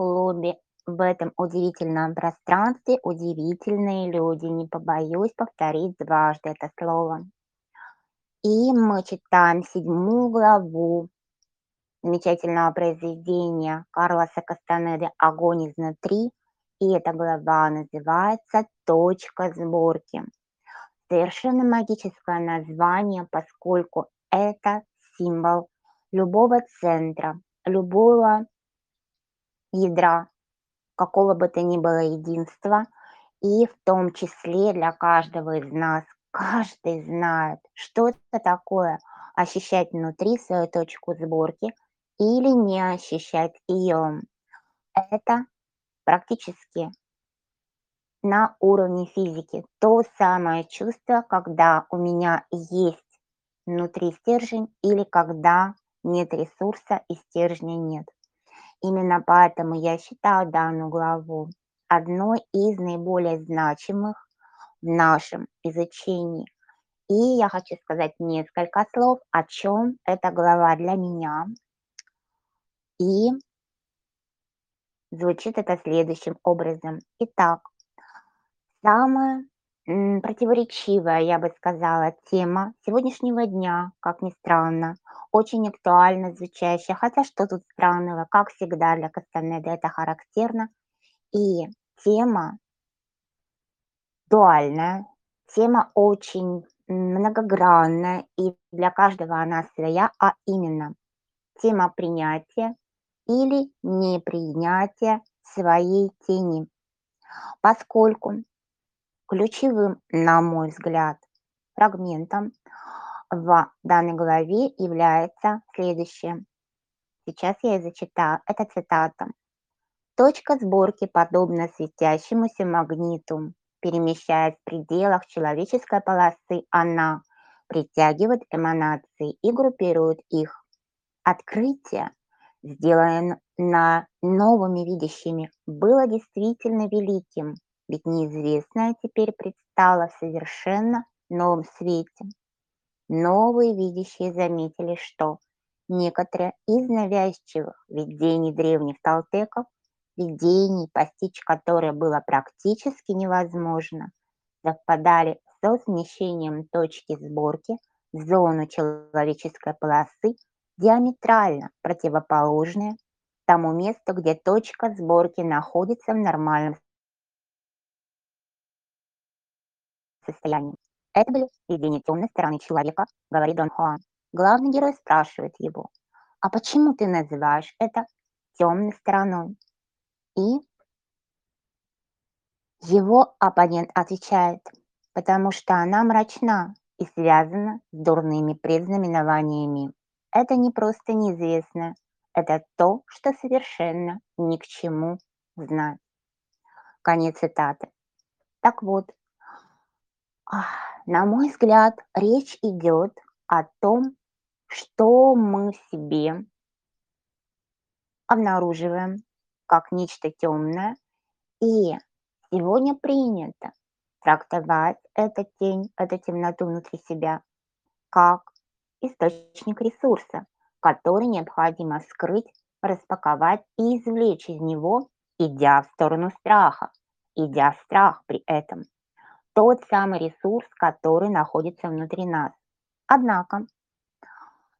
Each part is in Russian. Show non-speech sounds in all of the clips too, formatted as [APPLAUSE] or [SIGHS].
клубе, в этом удивительном пространстве удивительные люди. Не побоюсь повторить дважды это слово. И мы читаем седьмую главу замечательного произведения Карлоса Кастанеды «Огонь изнутри». И эта глава называется «Точка сборки». Совершенно магическое название, поскольку это символ любого центра, любого ядра, какого бы то ни было единства, и в том числе для каждого из нас. Каждый знает, что это такое ощущать внутри свою точку сборки или не ощущать ее. Это практически на уровне физики. То самое чувство, когда у меня есть внутри стержень или когда нет ресурса и стержня нет. Именно поэтому я считаю данную главу одной из наиболее значимых в нашем изучении. И я хочу сказать несколько слов, о чем эта глава для меня. И звучит это следующим образом. Итак, противоречивая, я бы сказала, тема сегодняшнего дня, как ни странно, очень актуально звучащая, хотя что тут странного, как всегда для Кастанеда это характерно, и тема дуальная, тема очень многогранная, и для каждого она своя, а именно тема принятия или непринятия своей тени. Поскольку ключевым, на мой взгляд, фрагментом в данной главе является следующее. Сейчас я и зачитаю. Это цитата. Точка сборки подобна светящемуся магниту. Перемещаясь в пределах человеческой полосы, она притягивает эманации и группирует их. Открытие, сделанное новыми видящими, было действительно великим, ведь неизвестное теперь предстало в совершенно новом свете. Новые видящие заметили, что некоторые из навязчивых видений древних толтеков, видений, постичь которые было практически невозможно, совпадали со смещением точки сборки в зону человеческой полосы диаметрально противоположные тому месту, где точка сборки находится в нормальном состоянии. Это были видения темной стороны человека, говорит Дон Хуан. Главный герой спрашивает его, а почему ты называешь это темной стороной? И его оппонент отвечает, потому что она мрачна и связана с дурными предзнаменованиями. Это не просто неизвестно, это то, что совершенно ни к чему знать. Конец цитаты. Так вот, на мой взгляд, речь идет о том, что мы себе обнаруживаем как нечто темное, и сегодня принято трактовать эту тень, эту темноту внутри себя как источник ресурса, который необходимо скрыть, распаковать и извлечь из него, идя в сторону страха, идя в страх при этом – тот самый ресурс, который находится внутри нас. Однако,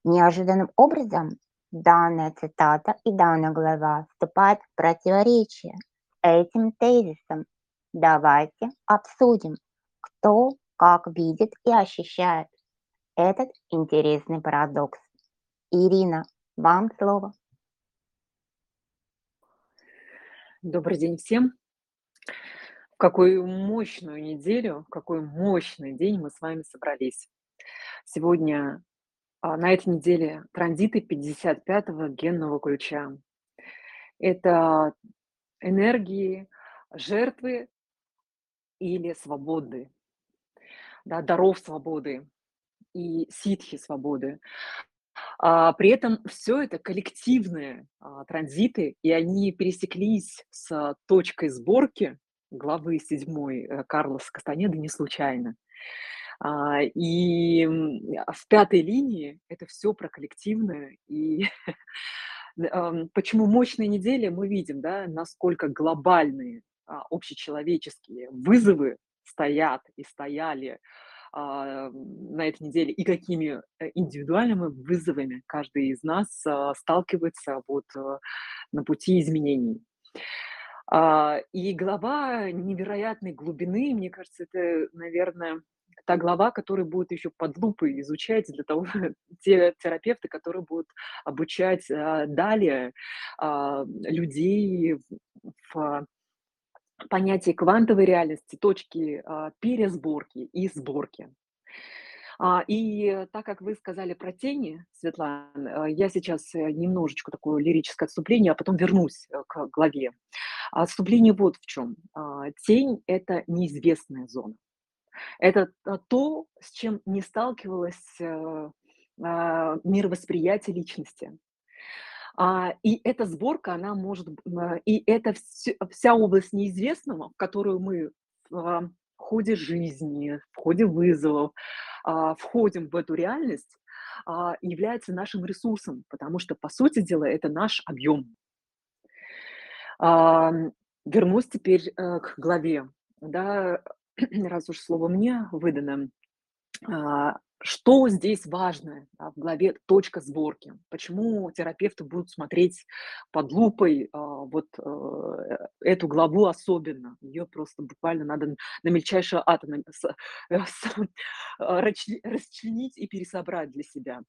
неожиданным образом данная цитата и данная глава вступают в противоречие этим тезисом. Давайте обсудим, кто как видит и ощущает этот интересный парадокс. Ирина, вам слово. Добрый день всем какую мощную неделю, какой мощный день мы с вами собрались. Сегодня а, на этой неделе транзиты 55-го генного ключа. Это энергии жертвы или свободы, да, даров свободы и ситхи свободы. А, при этом все это коллективные а, транзиты, и они пересеклись с точкой сборки главы седьмой э, Карлос Кастанеды не случайно. А, и в пятой линии это все про коллективное, и [LAUGHS] почему мощные недели? Мы видим, да, насколько глобальные, а, общечеловеческие вызовы стоят и стояли, а, на этой неделе, и какими, э, индивидуальными вызовами каждый из нас, а, сталкивается вот, э, на пути изменений. А, и глава невероятной глубины, мне кажется, это, наверное, та глава, которую будут еще под лупой изучать для того [LAUGHS] те терапевты, которые будут обучать, а, далее, а, людей в понятии квантовой реальности, точки, пересборки и сборки. А, и так как вы сказали про тени, Светлана, э, я сейчас, э, немножечко такое лирическое отступление, а потом вернусь, э, к главе. А отступление вот в чём. А, тень- это неизвестная зона. Это, то, с чем не сталкивалось, мировосприятие личности. И эта сборка, она может и это вс вся область неизвестного, в которую мы в, а, ходе жизни, в ходе вызовов, а, входим в эту реальность, а, является нашим ресурсом, потому что, по сути дела, это наш объем. Ам, вернусь теперь, э, к главе. Да, [CLEARS THROAT] раз уж слово мне выдано. А, что здесь важно, а, в главе "Точка сборки"? Почему терапевты будут смотреть под лупой, а, вот, э, эту главу особенно? Её просто буквально надо на мельчайшие атомы с э, с а, расчленить и пересобрать для себя.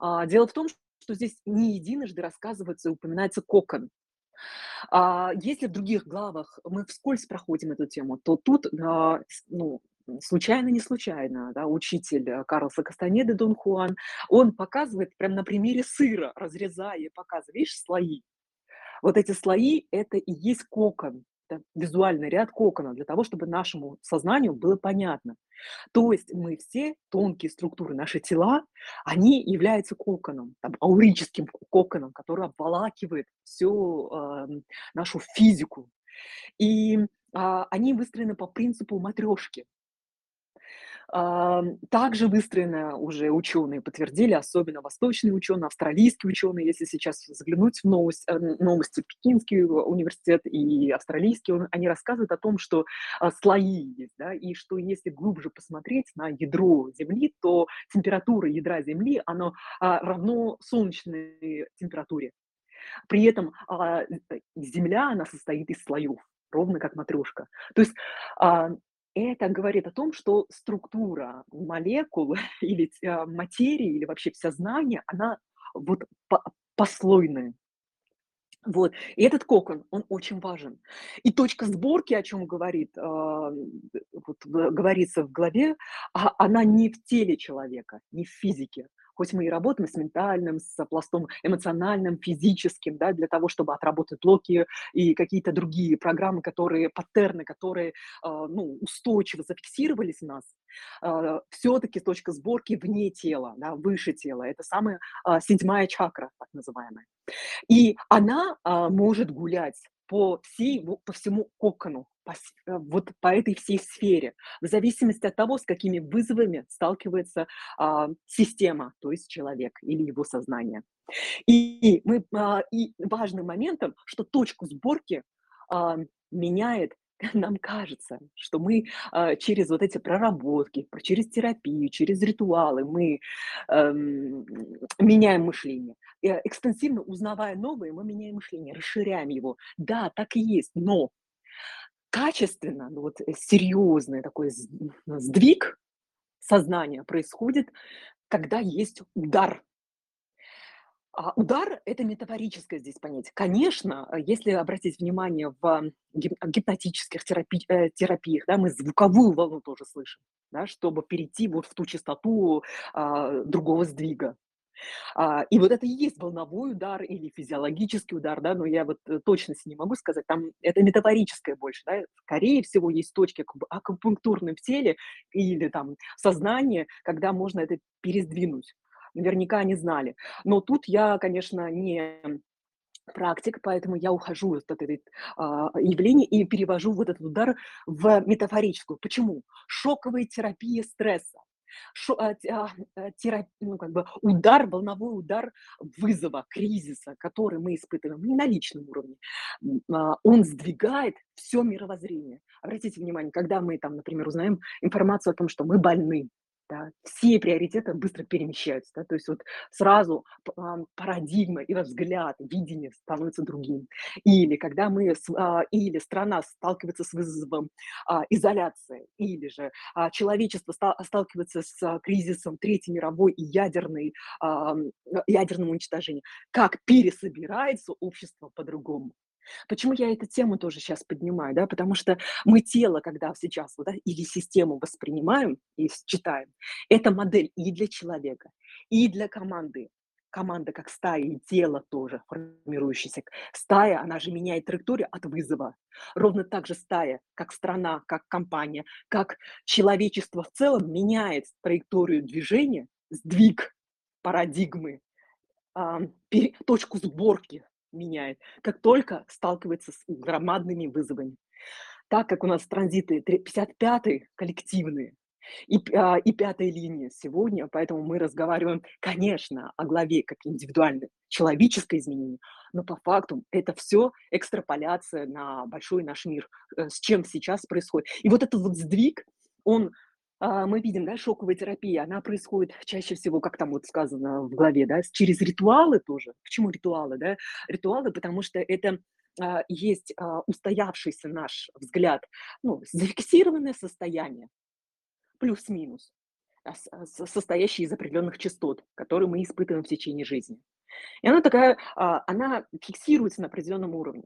А, дело в том, что здесь не единожды рассказывается и упоминается кокон. А, если в других главах мы вскользь проходим эту тему, то тут, а, ну, случайно не случайно, да, учитель, э, Карлоса Кастанеды, Дон Хуан, он показывает прям на примере сыра, разрезая и показывая, видишь, слои. Вот эти слои- это и есть кокон, это визуальный ряд кокона для того, чтобы нашему сознанию было понятно. То есть мы все тонкие структуры, наши тела, они являются коконом, там, аурическим коконом, который обволакивает всю, ам, нашу физику. И, а, они выстроены по принципу матрешки. Ам, также выстроено, уже ученые подтвердили, особенно восточные ученые, австралийские ученые, если сейчас заглянуть в новость э, новости, Пекинский университет и австралийский, он они рассказывают о том, что, а, слои есть, да, и что если глубже посмотреть на ядро Земли, то температура ядра Земли, оно, а, равно солнечной температуре. При этом, а, э, Земля, она состоит из слоев, ровно как матрешка. То есть, а, это говорит о том, что структура молекул [LAUGHS] или а, материи, или вообще вся знание, она вот по послойная. Вот. И этот кокон, он очень важен. И точка сборки, о чём говорит, а, вот говорится в главе, а она не в теле человека, не в физике. Хоть мы и работаем с ментальным, с пластом эмоциональным, физическим, да, для того, чтобы отработать блоки и какие-то другие программы, которые, паттерны, которые, а, ну, устойчиво зафиксировались в нас, а, всё-таки точка сборки вне тела, да, выше тела. Это самая, а, 7 чакра, так называемая. И она, может гулять по всей по всему кокону, по э, вот по этой всей сфере, в зависимости от того, с какими вызовами сталкивается, а, система, то есть человек или его сознание. И мы, а, и важным моментом, что точку сборки, а, меняет, [LAUGHS] нам кажется, что мы, а, через вот эти проработки, про через терапию, через ритуалы мы, эм, [SNIFFS] меняем мышление. Э, экстенсивно узнавая новое, мы меняем мышление, расширяем его. Да, так и есть, но качественно, ну вот, э, серьёзный такой сдвиг сознания происходит, когда есть удар. А удар- это метафорическое здесь понятие. Конечно, э, если обратить внимание в гип гипнотических терапи э, терапиях, да, мы звуковую волну тоже слышим, да, чтобы перейти вот в ту частоту, а, другого сдвига. А, и вот это и есть волновой удар или физиологический удар, да, но я вот, э, точности не могу сказать, там это метафорическое больше, да. Скорее всего, есть точки акупунктурные в теле или там сознание, когда можно это пересдвинуть. Наверняка они знали. Но тут я, конечно, не практик, поэтому я ухожу от этой, а, явления и перевожу вот этот удар в метафорическую. Почему? Шоковая терапия стресса. шо а, а, э, тера ну, как бы удар, волновой удар вызова, кризиса, который мы испытываем не на личном уровне, а, он сдвигает все мировоззрение. Обратите внимание, когда мы там, например, узнаем информацию о том, что мы больны, да, все приоритеты быстро перемещаются, да, то есть вот сразу парадигма и взгляд, видение становится другим. Или когда мы а, или страна сталкивается с вызовом, а, изоляции, или же, а, человечество ста сталкивается с кризисом Третьей мировой и ядерной, ядерным уничтожением. Как пересобирается общество по-другому. Почему я эту тему тоже сейчас поднимаю, да? Потому что мы тело, когда сейчас да, или систему воспринимаем и читаем, это модель и для человека, и для команды. Команда как стая, и тело тоже формирующееся. Стая, она же меняет траекторию от вызова. Ровно так же стая, как страна, как компания, как человечество в целом меняет траекторию движения, сдвиг парадигмы, точку сборки меняет, как только сталкивается с громадными вызовами. Так как у нас транзиты тре 55 коллективные и а, и пятая линия сегодня, поэтому мы разговариваем, конечно, о главе как индивидуальное человеческое изменение, но по факту это все экстраполяция на большой наш мир, э, с чем сейчас происходит. И вот этот вот сдвиг, он мы видим, да, шоковая терапия, она происходит чаще всего, как там вот сказано в главе, да, через ритуалы тоже. Почему ритуалы, да? Ритуалы, потому что это а, есть а, устоявшийся наш взгляд, ну, зафиксированное состояние, плюс-минус, а, с- а, с- состоящее из определенных частот, которые мы испытываем в течение жизни. И она такая, а, она фиксируется на определенном уровне.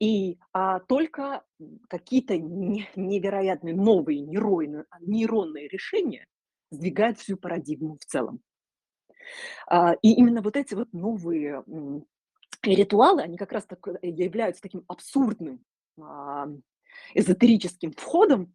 И, а, только, какие-то не невероятные новые нейройны нейронные решения сдвигают всю парадигму в целом. А, и именно вот эти вот новые, м, ритуалы, они как раз так, э, являются таким абсурдным, ам, эзотерическим входом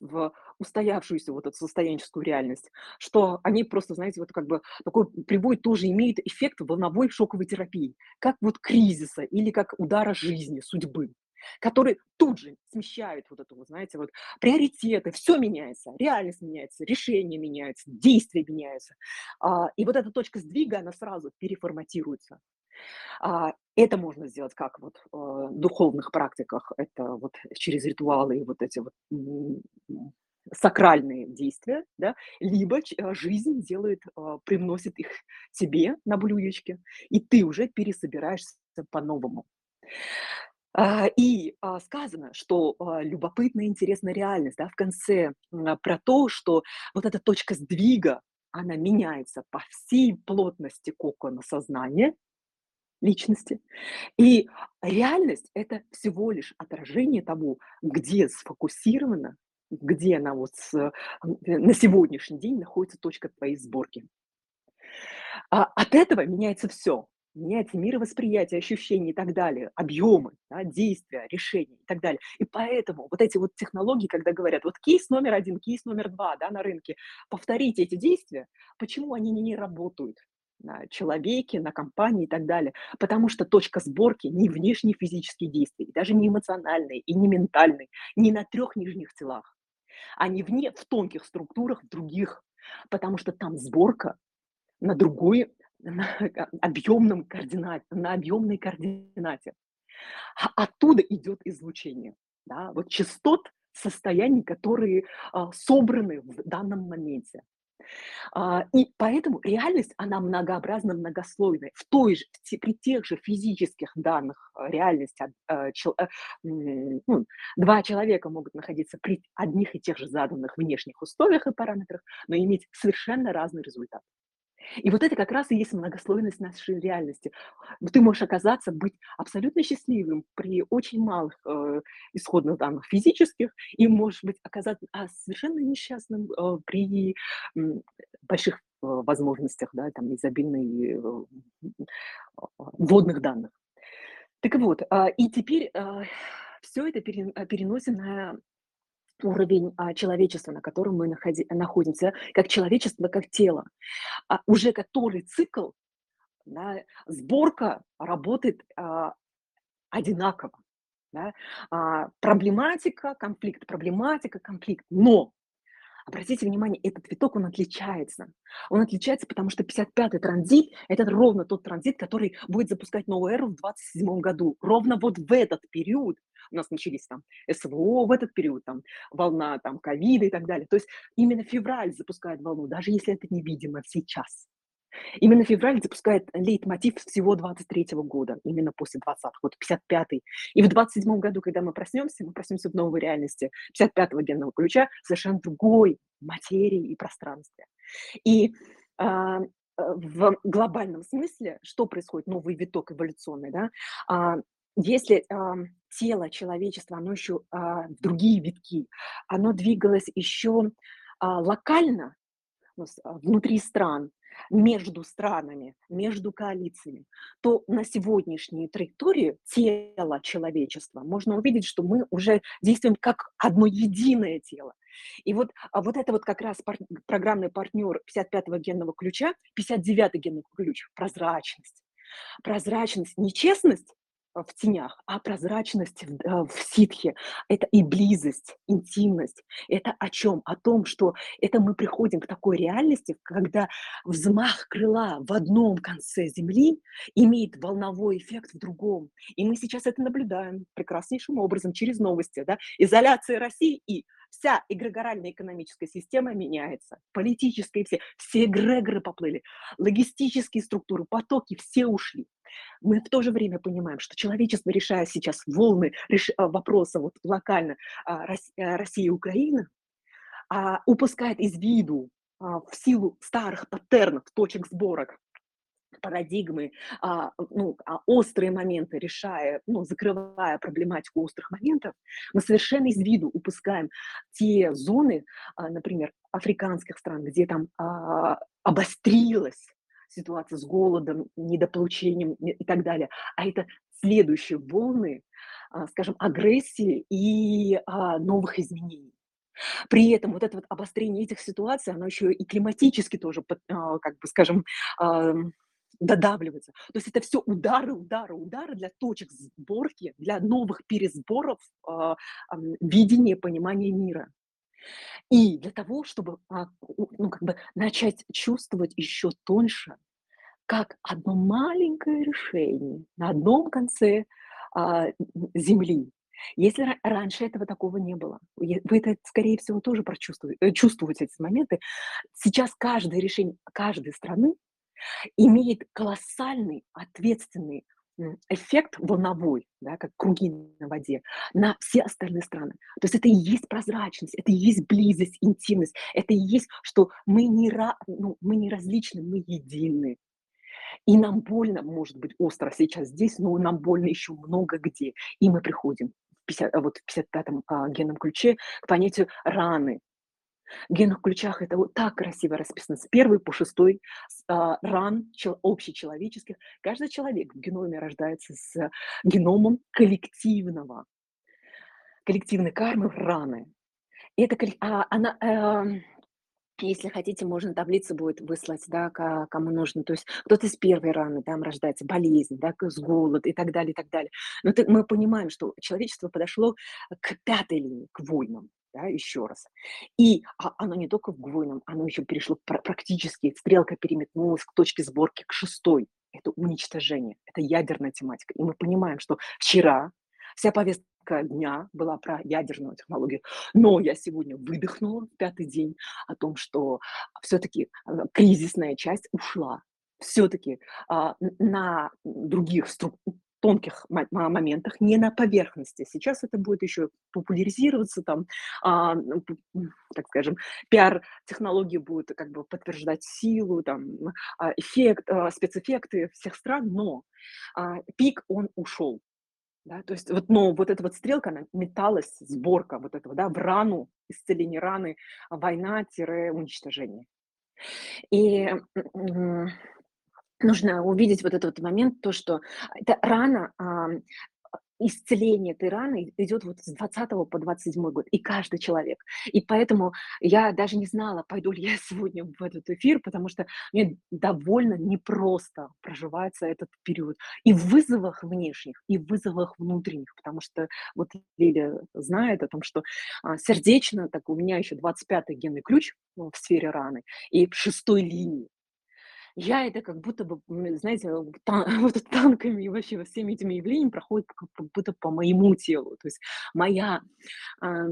в устоявшуюся вот эту состоянческую реальность, что они просто, знаете, вот как бы такой прибой тоже имеет эффект волновой шоковой терапии, как вот кризиса или как удара жизни, судьбы, который тут же смещает вот это вот, знаете, вот приоритеты, все меняется, реальность меняется, решения меняются, действия меняются. А, и вот эта точка сдвига, она сразу переформатируется. А, это можно сделать как вот, э, в духовных практиках, это вот через ритуалы и вот эти вот, сакральные действия, да, либо э, жизнь делает, э, привносит их тебе на блюдечке, и ты уже пересобираешься по-новому. А, и, а, сказано, что, а, любопытная, интересная реальность, да, в конце, а, про то, что вот эта точка сдвига, она меняется по всей плотности кокона сознания личности. И реальность- это всего лишь отражение того, где сфокусирована, где она вот с м, э, на сегодняшний день находится точка твоей сборки. А, от этого меняется все, Меняется мировосприятие, ощущения и так далее, объемы, да, действия, решения и так далее. И поэтому вот эти вот технологии, когда говорят: "Вот кейс номер один, кейс номер 2, да, на рынке, повторите эти действия". Почему они не работают на человеке, на компании и так далее? Потому что точка сборки не внешние физические действия, даже не эмоциональные, и не ментальные, не на трех нижних телах, а не вне, в тонких структурах других. Потому что там сборка на другой, на ка объемном координате на объемной координате. А оттуда идет излучение, да, вот частот состояний, которые, а, собраны в данном моменте. А, и поэтому реальность, она многообразна, многослойная. В той же, при тех же физических данных, а, реальности, а, м, ну, 2 человека могут находиться при одних и тех же заданных внешних условиях и параметрах, но иметь совершенно разный результат. И вот это как раз и есть многослойность нашей реальности. Ты можешь оказаться, быть абсолютно счастливым при очень малых, э, исходных данных физических, и можешь быть оказаться, а, совершенно несчастным, э, при, м, больших, э, возможностях, да, там, изобильной, э, м, вводных данных. Так вот, а, и теперь, а, всё это а, переносим на уровень, а, человечества, на котором мы находи находимся, как человечество, как тело. А, уже который цикл, да, сборка работает, а, одинаково, да. А, проблематика, конфликт, проблематика, конфликт. Но Обратите внимание, этот виток, он отличается. Он отличается, потому что 55-й транзит- это ровно тот транзит, который будет запускать новую эру в 27 году. Ровно вот в этот период у нас начались там СВО, в этот период там волна там ковида и так далее. То есть именно февраль запускает волну, даже если это невидимо сейчас. Именно февраль запускает лейтмотив всего 23 года, именно после 20-х, вот 55-й. И в 27 году, когда мы проснемся, мы проснемся в новой реальности 55-го генного ключа, совершенно другой материи и пространстве. И а, э, в глобальном смысле, что происходит, новый виток эволюционный, да, а, если а, тело человечества, оно еще а, в другие витки, оно двигалось еще а, локально, ну, внутри стран, между странами, между коалициями, то на сегодняшней траектории тела человечества можно увидеть, что мы уже действуем как одно единое тело. И вот, а вот это вот как раз пар- программный партнер 55-го генного ключа, 59-й генный ключ, прозрачность. Прозрачность, нечестность в тенях, а прозрачность в, э, в ситхе– это и близость, интимность. Это о чем? О том, что это мы приходим к такой реальности, когда взмах крыла в одном конце Земли имеет волновой эффект в другом. И мы сейчас это наблюдаем прекраснейшим образом через новости. Да? Изоляция России и вся эгрегоральная экономическая система меняется, политическая все, все эгрегоры поплыли, логистические структуры, потоки все ушли. Мы в то же время понимаем, что человечество, решая сейчас волны реш... А, вопроса вот локально а, э, Россия и Украина, а, упускает из виду в силу старых паттернов, точек сборок, парадигмы, ну, острые моменты решая, ну, закрывая проблематику острых моментов, мы совершенно из виду упускаем те зоны, например, африканских стран, где там а, обострилась ситуация с голодом, недополучением и так далее. А это следующие волны, а, скажем, агрессии и а, новых изменений. При этом вот это вот обострение этих ситуаций, оно еще и климатически тоже, а, как бы, скажем, додавливается. То есть это все удары, удары, удары для точек сборки, для новых пересборов видения, понимания мира. И для того, чтобы ну, как бы начать чувствовать еще тоньше, как одно маленькое решение на одном конце а, Земли. Если раньше этого такого не было, вы это, скорее всего, тоже прочувствуете, э, чувствуете эти моменты. Сейчас каждое решение каждой страны имеет колоссальный ответственный эффект волновой, да, как круги на воде, на все остальные страны. То есть это и есть прозрачность, это и есть близость, интимность, это и есть, что мы не, ра, ну, мы не различны, мы едины. И нам больно, может быть, остро сейчас здесь, но нам больно еще много где. И мы приходим в 50, вот в 55-м а, генном ключе к понятию раны, генных ключах это вот так красиво расписано, с первой по шестой а, ран чел, общечеловеческих. Каждый человек в геноме рождается с геномом коллективного, коллективной кармы раны. И это, а, она, э, если хотите, можно таблицу будет выслать, да, кому нужно. То есть кто-то с первой раны там рождается, болезнь, да, с голод и так далее, и так далее. Но ты, мы понимаем, что человечество подошло к пятой линии, к войнам да, еще раз. И а, оно не только в гвойном, оно еще перешло практически, стрелка переметнулась к точке сборки, к шестой. Это уничтожение, это ядерная тематика. И мы понимаем, что вчера вся повестка дня была про ядерную технологию. Но я сегодня выдохнула пятый день о том, что все-таки э, кризисная часть ушла. Все-таки а, на других струк тонких моментах, не на поверхности. Сейчас это будет еще популяризироваться, там, а, ну, так скажем, пиар-технологии будут как бы подтверждать силу, там, а, эффект, а, спецэффекты всех стран, но а, пик, он ушел. Да, то есть вот, но вот эта вот стрелка, она металась, сборка вот этого, да, в рану, исцеление раны, война-уничтожение. И нужно увидеть вот этот вот момент, то, что это рано исцеление этой раны идет вот с 20 по 27 год, и каждый человек. И поэтому я даже не знала, пойду ли я [LAUGHS] сегодня в этот эфир, потому что мне довольно непросто проживается этот период. И в вызовах внешних, и в вызовах внутренних, потому что вот Лиля знает о том, что а, сердечно, так у меня еще 25-й генный ключ ну, в сфере раны, и в шестой линии. Я это как будто бы, знаете, та [LAUGHS] вот танками и вообще всеми этими явлениями проходит как будто по моему телу. То есть моя, а,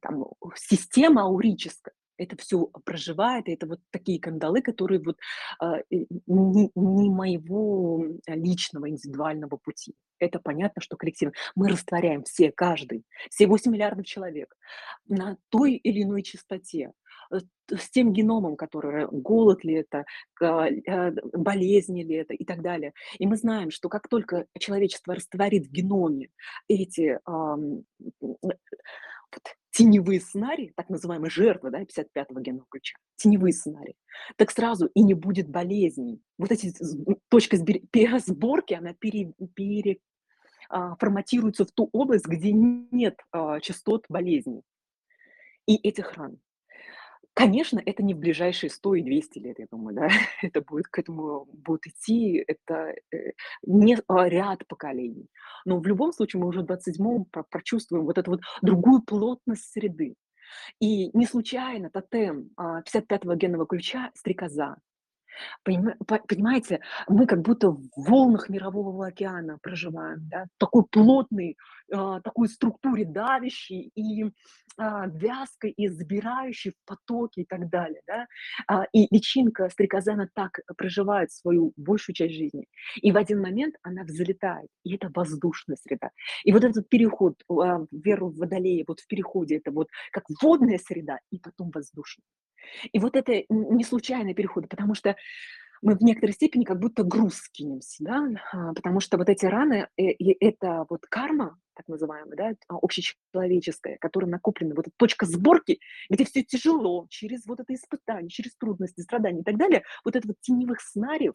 там, система аурическая это все проживает, это вот такие кандалы, которые вот, а, не не моего личного индивидуального пути. Это понятно, что коллективно. Мы растворяем все, каждый, все 8 миллиардов человек на той или иной частоте, э, с тем геномом, который голод ли это, э, болезни ли это и так далее. И мы знаем, что как только человечество растворит в геноме эти, теневые сценарии, так называемые жертвы, да, 55-го генного ключа, теневые сценарии, так сразу и не будет болезней. Вот эти точка сборки, она пере, пере, а, в ту область, где нет а, частот болезней и этих ран. Конечно, это не в ближайшие 100 и 200 лет, я думаю, да, [LAUGHS] это будет, к этому будет идти, это э, не а, ряд поколений. Но в любом случае мы уже в 27-м прочувствуем вот эту вот другую плотность среды. И не случайно тотем 55-го а, генного ключа «Стрекоза» понимаете, мы как будто в волнах мирового океана проживаем, да, такой плотный, а, такой структуре давящей и а, вязкой, и забирающей в потоки и так далее, да. А, и личинка стрекоза, так проживает свою большую часть жизни. И в один момент она взлетает, и это воздушная среда. И вот этот переход в веру в водолея, вот в переходе, это вот как водная среда и потом воздушная. И вот это не случайный переход, потому что мы в некоторой степени как будто груз скинемся, да, а, потому что вот эти раны, э, и это вот карма, так называемая, да, а, общечеловеческая, которая накоплена, вот эта точка сборки, где все тяжело, через вот это испытание, через трудности, страдания и так далее, вот это вот теневых сценариев,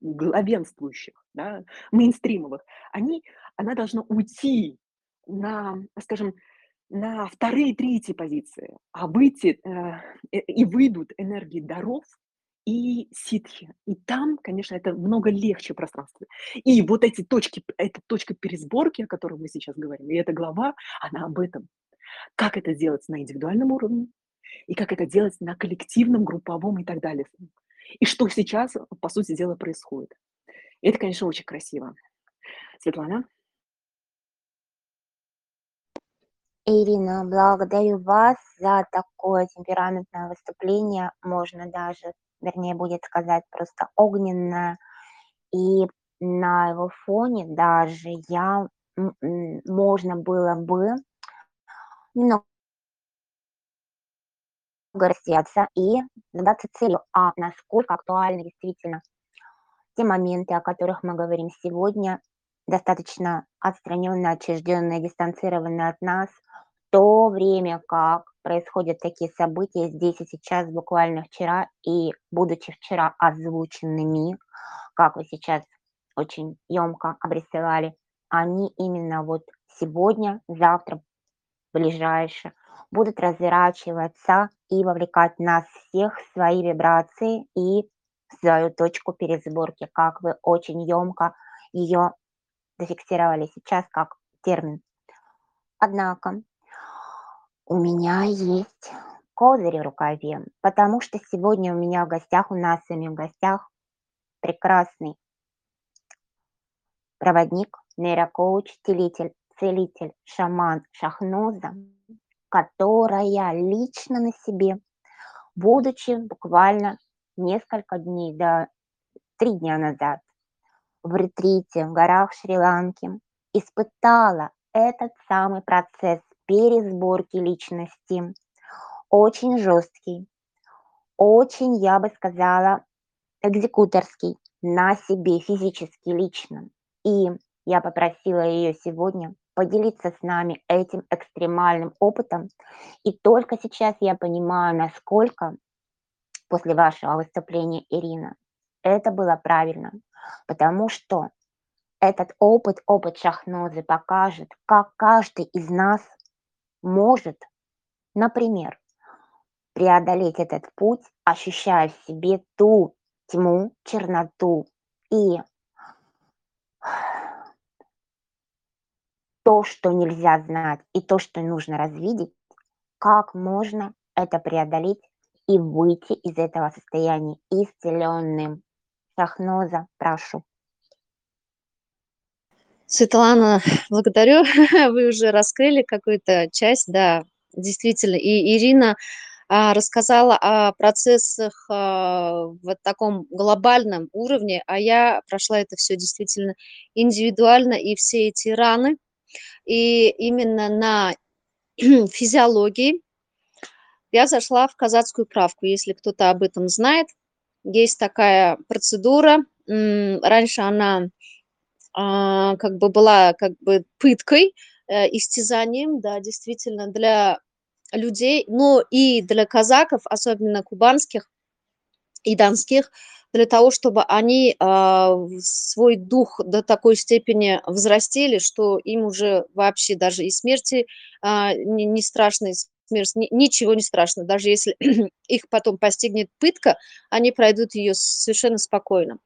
главенствующих, да, мейнстримовых, они, она должна уйти на, скажем, на вторые, третьи позиции, а выйти э, э, и выйдут энергии даров и ситхи. И там, конечно, это много легче пространство. И вот эти точки, эта точка пересборки, о которой мы сейчас говорим, и эта глава, она об этом. Как это делать на индивидуальном уровне, и как это делать на коллективном, групповом и так далее. И что сейчас, по сути дела, происходит. И это, конечно, очень красиво. Светлана? Ирина, благодарю вас за такое темпераментное выступление. Можно даже, вернее, будет сказать, просто огненное. И на его фоне даже я можно было бы немного рассеяться и задаться целью, а насколько актуальны действительно те моменты, о которых мы говорим сегодня, достаточно отстраненные, отчужденные, дистанцированные от нас, то время как происходят такие события здесь и сейчас, буквально вчера, и будучи вчера озвученными, как вы сейчас очень емко обрисовали, они именно вот сегодня, завтра, ближайшее, будут разворачиваться и вовлекать нас всех в свои вибрации и в свою точку пересборки, как вы очень емко ее зафиксировали сейчас как термин. Однако у меня есть козырь в рукаве, потому что сегодня у меня в гостях, у нас с вами в гостях прекрасный проводник, нейрокоуч, целитель, целитель, шаман Шахноза, которая лично на себе, будучи буквально несколько дней, да, три дня назад в ретрите в горах Шри-Ланки, испытала этот самый процесс пересборки личности. Очень жесткий, очень, я бы сказала, экзекуторский, на себе физически, лично. И я попросила ее сегодня поделиться с нами этим экстремальным опытом. И только сейчас я понимаю, насколько после вашего выступления, Ирина, это было правильно. Потому что этот опыт, опыт шахнозы покажет, как каждый из нас может, например, преодолеть этот путь, ощущая в себе ту тьму, черноту и то, что нельзя знать, и то, что нужно развидеть, как можно это преодолеть и выйти из этого состояния исцеленным. Шахноза, прошу. Светлана, [LAUGHS] благодарю. [LAUGHS] Вы уже раскрыли какую-то часть, да, действительно. И Ирина а, рассказала о процессах а, в таком глобальном уровне, а я прошла это все действительно индивидуально, и все эти раны, и именно на [CLEARS THROAT] физиологии я зашла в казацкую правку, если кто-то об этом знает. Есть такая процедура, раньше она как бы была как бы пыткой, э, истязанием, да, действительно, для людей, но и для казаков, особенно кубанских и донских, для того, чтобы они э, свой дух до такой степени взрастили, что им уже вообще даже и смерти не, не страшно, смерть, ни, ничего не страшно. Даже если [CLEARS THROAT] их потом постигнет пытка, они пройдут ее совершенно спокойно.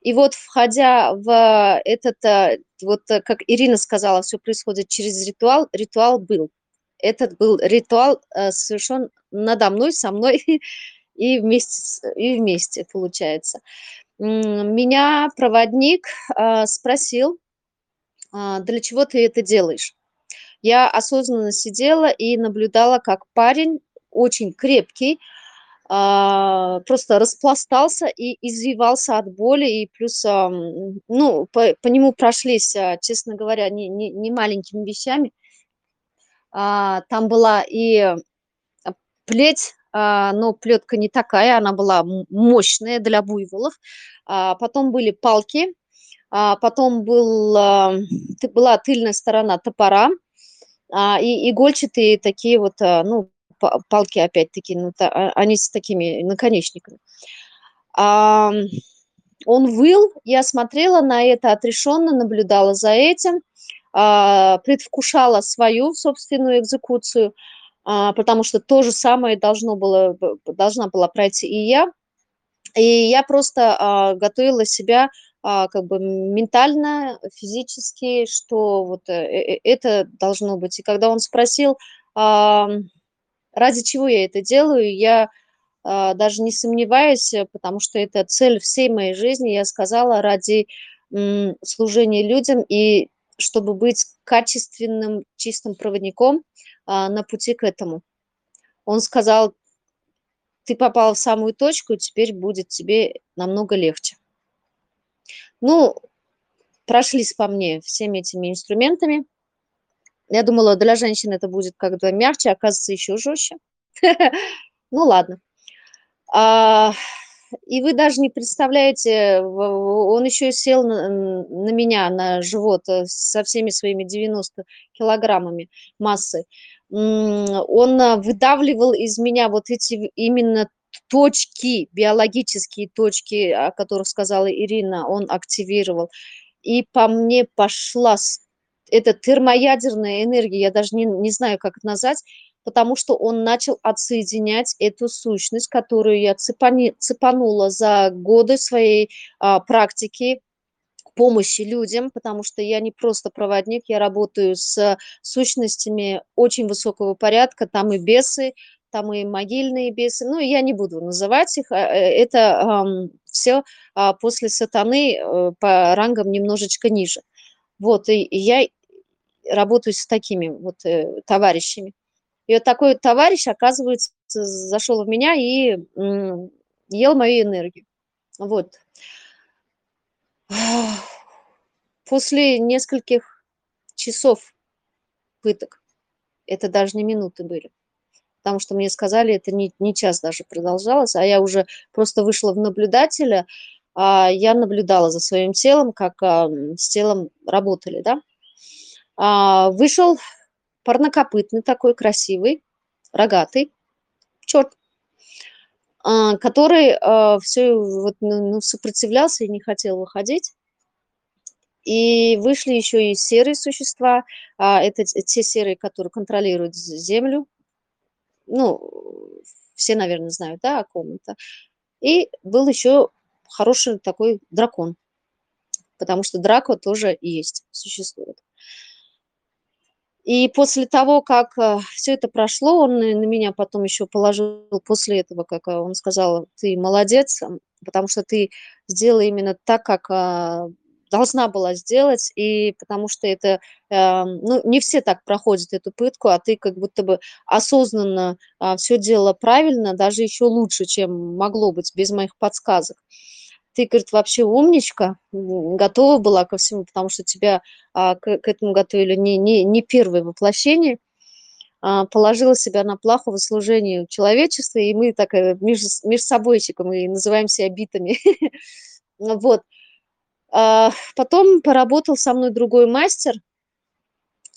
И вот входя в этот, э, вот э, как Ирина сказала, все происходит через ритуал, ритуал был. Этот был ритуал э, совершен надо мной, со мной [LAUGHS] и вместе, и вместе получается. Меня проводник спросил, для чего ты это делаешь? Я осознанно сидела и наблюдала, как парень очень крепкий, а, просто распластался и извивался от боли, и плюс, ну, по, по нему прошлись, а, честно говоря, не, не, не маленькими вещами. А, там была и плеть, но плетка не такая, она была мощная для буйволов. Потом были палки, потом был, была тыльная сторона топора, а, и игольчатые такие вот, а, ну, палки опять-таки, ну, та, а, они с такими наконечниками. А, он выл, я смотрела на это отрешенно, наблюдала за этим, а, предвкушала свою собственную экзекуцию, а, потому что то же самое должно было, должна была пройти и я. И я просто а, готовила себя как бы ментально, физически, что вот э, э, это должно быть. И когда он спросил, а, ради чего я это делаю, я а, даже не сомневаюсь, потому что это цель всей моей жизни, я сказала, ради служения людям и чтобы быть качественным, чистым проводником на пути к этому. Он сказал, ты попал в самую точку, теперь будет тебе намного легче. Ну, прошлись по мне всеми этими инструментами. Я думала, для женщин это будет как-то мягче, оказывается, еще жестче. [LAUGHS] Ну, ладно. А, и вы даже не представляете, он еще сел на, меня, на живот, э, со всеми своими 90 килограммами массы. Он э, выдавливал из меня вот эти именно точки, биологические точки, о которых сказала Ирина, он активировал. И по мне пошла эта термоядерная энергия, я даже не, не знаю, как это назвать, потому что он начал отсоединять эту сущность, которую я цепани, цепанула за годы своей а, практики помощи людям, потому что я не просто проводник, я работаю с сущностями очень высокого порядка, там и бесы, там и могильные бесы, ну, я не буду называть их, а, э, это все э, после сатаны э, по рангам немножечко ниже. Вот, и, я работаю с такими вот э, товарищами. И вот такой вот товарищ, оказывается, зашел в меня и ел мою энергию. Вот. [SIGHS] После нескольких часов пыток, это даже не минуты были, потому что мне сказали, это не, не час даже продолжалось, а я уже просто вышла в наблюдателя, а я наблюдала за своим телом, как а, с телом работали, да. А, вышел парнокопытный такой, красивый, рогатый, черт, а, который а, все вот, ну, ну, сопротивлялся и не хотел выходить. и вышли еще и серые существа. А, это те серые, которые контролируют землю. Ну, все, наверное, знают, да, о ком это. И был еще хороший такой дракон, потому что драко тоже есть, существует. И после того, как э, все это прошло, он на меня потом еще положил после этого, как э, он сказал, ты молодец, потому что ты сделала именно так, как а, должна была сделать, и потому что это, э, ну, не все так проходят эту пытку, а ты как будто бы осознанно а, все делала правильно, даже еще лучше, чем могло быть без моих подсказок ты, говорит, вообще умничка, готова была ко всему, потому что тебя а, к, к этому готовили не, не, не первое воплощение, а, положила себя на плаху во служении человечества, и мы так э, между, между собойчиком и называем себя битами. [LAUGHS] Вот. А, потом поработал со мной другой мастер,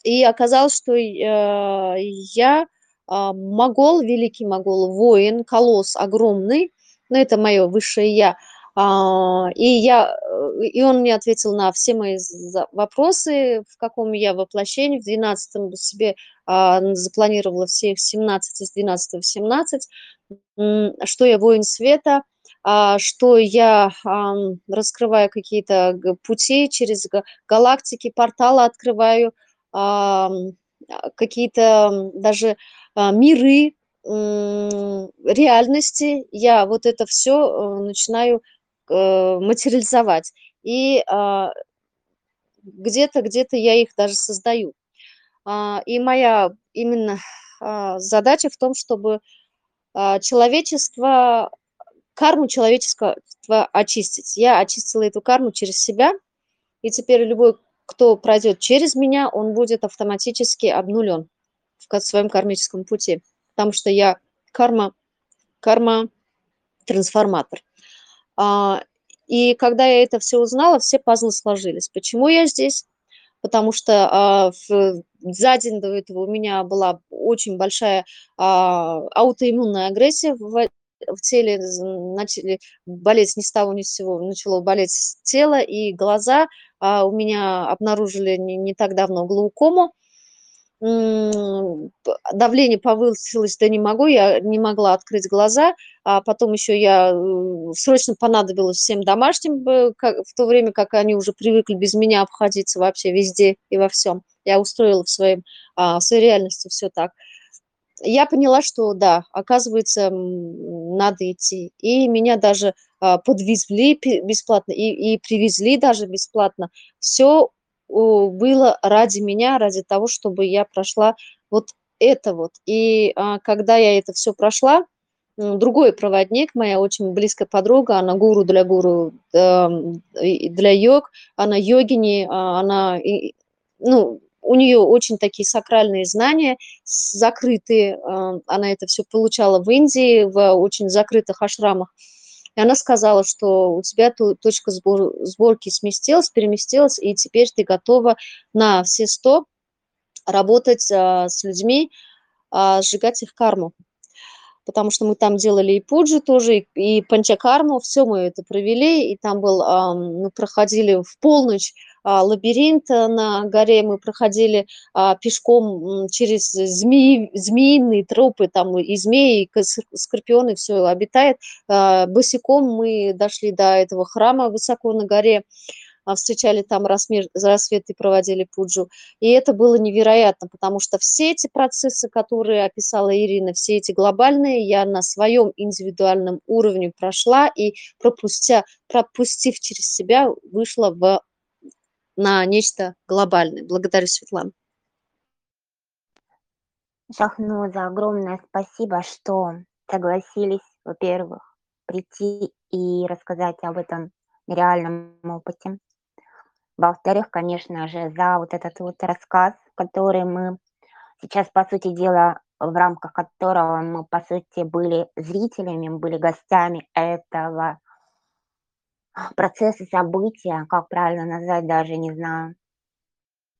и оказалось, что э, я а, могол, великий могол, воин, колосс огромный, но это мое высшее я – а, и, я, э, и он мне ответил на все мои вопросы, в каком я воплощении. В 12 себе а, запланировала всех 17 из 12 в 17, что я воин света, а, что я раскрываю какие-то пути через галактики, порталы открываю, какие-то даже миры, реальности. Я вот это все э, начинаю Э, материализовать. И а, где-то, где-то я их даже создаю. А, и моя именно а, задача в том, чтобы человечество, карму человеческого очистить. Я очистила эту карму через себя, и теперь любой, кто пройдет через меня, он будет автоматически обнулен в своем кармическом пути, потому что я карма, карма трансформатор. А, и когда я это все узнала, все пазлы сложились. Почему я здесь? Потому что а, за день до этого у меня была очень большая а, аутоиммунная агрессия в теле, начали болеть ни с того ни с сего, начало болеть тело и глаза. у меня обнаружили не, не так давно глаукому давление повысилось, да не могу, я не могла открыть глаза, а потом еще я э, срочно понадобилась всем домашним, в то время как они уже привыкли без меня обходиться вообще везде и во всем. Я устроила в, своем, а, в своей реальности все так. Я поняла, что да, оказывается, надо идти. И меня даже а, подвезли бесплатно и, и привезли даже бесплатно. Все было ради меня, ради того, чтобы я прошла вот это вот. И а, когда я это все прошла, другой проводник, моя очень близкая подруга, она гуру для гуру, э, для йог, она йогини, а, она, ну, у нее очень такие сакральные знания, закрытые, э, она это все получала в Индии, в очень закрытых ашрамах. И она сказала, что у тебя точка сбор, сборки сместилась, переместилась, и теперь ты готова на все сто работать а, с людьми, а, сжигать их карму. Потому что мы там делали и пуджи тоже, и, и панчакарму, все мы это провели, и там был, а, мы проходили в полночь а, лабиринт э, на горе, мы проходили а, пешком через змеи, змеиные тропы, там и змеи, и скорпионы, все обитает. А, босиком мы дошли до этого храма высоко на горе, встречали там рассвет и проводили пуджу. И это было невероятно, потому что все эти процессы, которые описала Ирина, все эти глобальные, я на своем индивидуальном уровне прошла и пропустя, пропустив через себя, вышла в на нечто глобальное. Благодарю, Светлана. Шахнуза, огромное спасибо, что согласились, во-первых, прийти и рассказать об этом реальном опыте. Во-вторых, конечно же, за вот этот вот рассказ, который мы сейчас, по сути дела, в рамках которого мы, по сути, были зрителями, были гостями этого процессы, события, как правильно назвать, даже не знаю.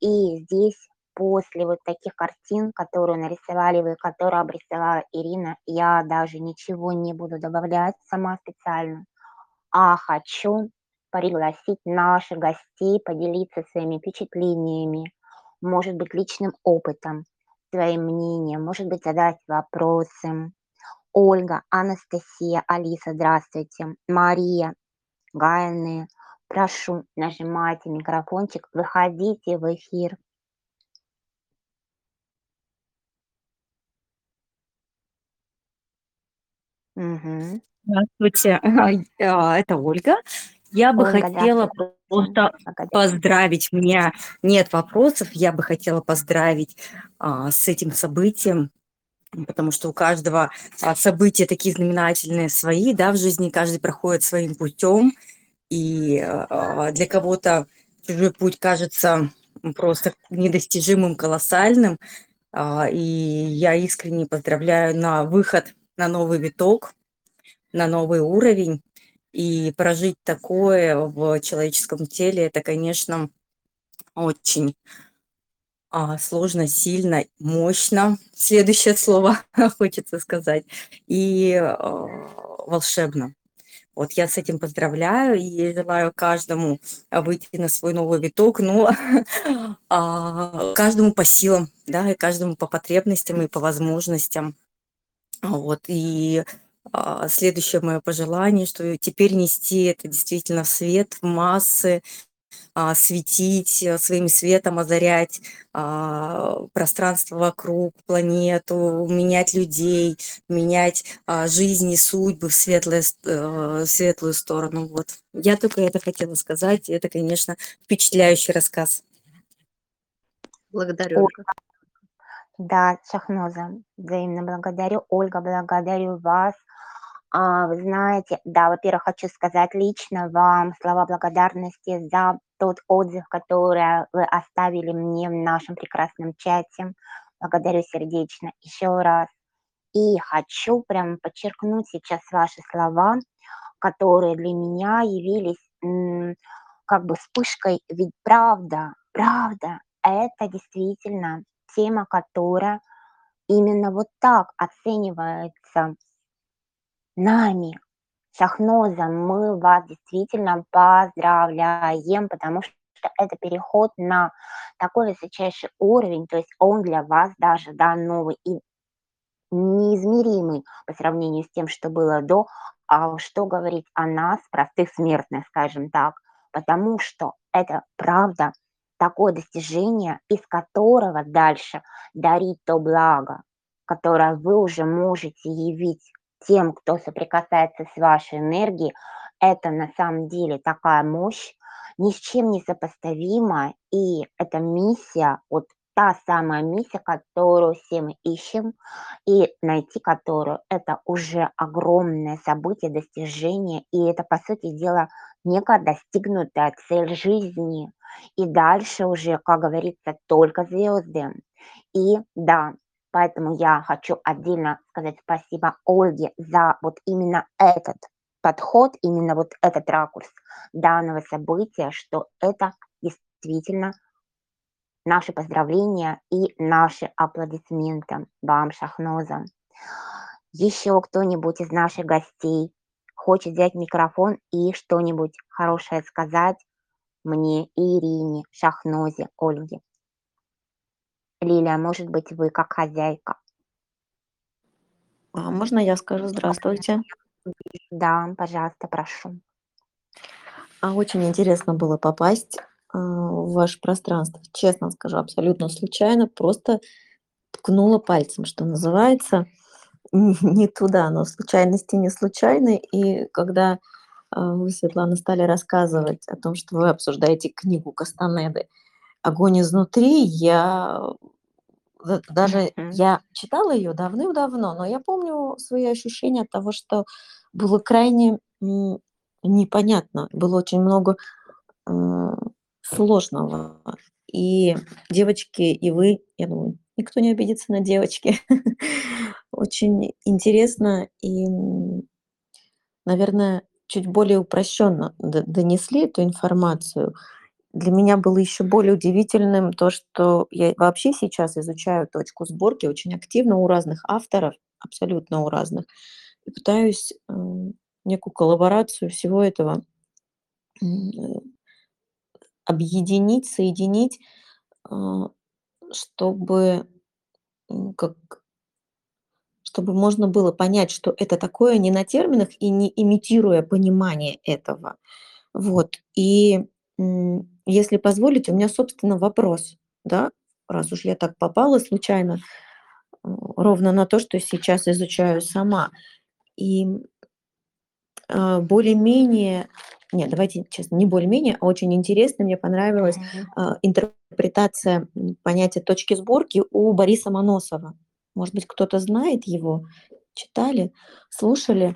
И здесь после вот таких картин, которые нарисовали вы, которые обрисовала Ирина, я даже ничего не буду добавлять сама специально, а хочу пригласить наших гостей поделиться своими впечатлениями, может быть, личным опытом, своим мнением, может быть, задать вопросы. Ольга, Анастасия, Алиса, здравствуйте. Мария, Гайны, прошу, нажимайте микрофончик, выходите в эфир. Мгм. Здравствуйте, а, это Ольга. Я бы Ольга, хотела просто Благодарю. поздравить. У меня нет вопросов. Я бы хотела поздравить а, с этим событием, потому что у каждого а, события такие знаменательные свои, да, в жизни каждый проходит своим путем, и а, для кого-то чужой путь кажется просто недостижимым, колоссальным, а, и я искренне поздравляю на выход на новый виток, на новый уровень. И прожить такое в человеческом теле, это, конечно, очень а, сложно, сильно, мощно. Следующее слово [LAUGHS] хочется сказать. И а, волшебно. Вот я с этим поздравляю и желаю каждому выйти на свой новый виток, но [LAUGHS] а, каждому по силам, да, и каждому по потребностям и по возможностям. Вот, и а, следующее мое пожелание, что теперь нести это действительно в свет, в массы, светить, э, своим светом озарять а, пространство вокруг, планету, менять людей, менять а, жизни, судьбы в светлое, э, в светлую сторону. Вот. Я только это хотела сказать. и Это, конечно, впечатляющий рассказ. Благодарю. Ольга. Да, Шахноза, взаимно благодарю. Ольга, благодарю вас. А, вы знаете, да, во-первых, хочу сказать лично вам слова благодарности за тот отзыв, который вы оставили мне в нашем прекрасном чате. Благодарю сердечно еще раз. И хочу прям подчеркнуть сейчас ваши слова, которые для меня явились как бы вспышкой, ведь правда, правда, это действительно тема, которая именно вот так оценивается нами, Шахнозом. Мы вас действительно поздравляем, потому что это переход на такой высочайший уровень, то есть он для вас даже, да, новый и неизмеримый по сравнению с тем, что было до, а что говорить о нас, простых смертных, скажем так, потому что это правда такое достижение, из которого дальше дарить то благо, которое вы уже можете явить тем, кто соприкасается с вашей энергией, это на самом деле такая мощь, ни с чем не сопоставимая, и эта миссия, вот та самая миссия, которую все мы ищем, и найти которую это уже огромное событие, достижение, и это, по сути дела, некая достигнутая цель жизни. И дальше уже, как говорится, только звезды. И да, поэтому я хочу отдельно сказать спасибо Ольге за вот именно этот подход, именно вот этот ракурс данного события, что это действительно наши поздравления и наши аплодисменты вам, Шахноза. Еще кто-нибудь из наших гостей хочет взять микрофон и что-нибудь хорошее сказать мне, Ирине, Шахнозе, Ольге? Лилия, может быть, вы как хозяйка? А можно я скажу здравствуйте? Да, пожалуйста, прошу. А очень интересно было попасть а, в ваше пространство. Честно скажу, абсолютно случайно, просто ткнула пальцем, что называется, не туда, но случайности не случайны. И когда а, вы, Светлана, стали рассказывать о том, что вы обсуждаете книгу Кастанеды «Огонь изнутри», я да- даже Мгм. я читала ее давным-давно, но я помню свои ощущения от того, что было крайне непонятно, было очень много м, сложного. И девочки, и вы, я думаю, никто не обидится на девочки. [LAUGHS] Очень интересно и, наверное, чуть более упрощенно донесли эту информацию. Для меня было еще более удивительным то, что я вообще сейчас изучаю точку сборки очень активно у разных авторов, абсолютно у разных, и пытаюсь м, некую коллаборацию всего этого э, объединить, соединить, а, чтобы, как чтобы можно было понять, что это такое не на терминах и не имитируя понимание этого. Вот. И, если позволите, у меня, собственно, вопрос, да, раз уж я так попала случайно, э, ровно на то, что сейчас изучаю сама. И, а, более-менее нет, давайте честно, не более-менее, а очень интересно, мне понравилась, а, интерпретация, понятия точки сборки у Бориса Моносова. Может быть, кто-то знает его? Читали? Слушали?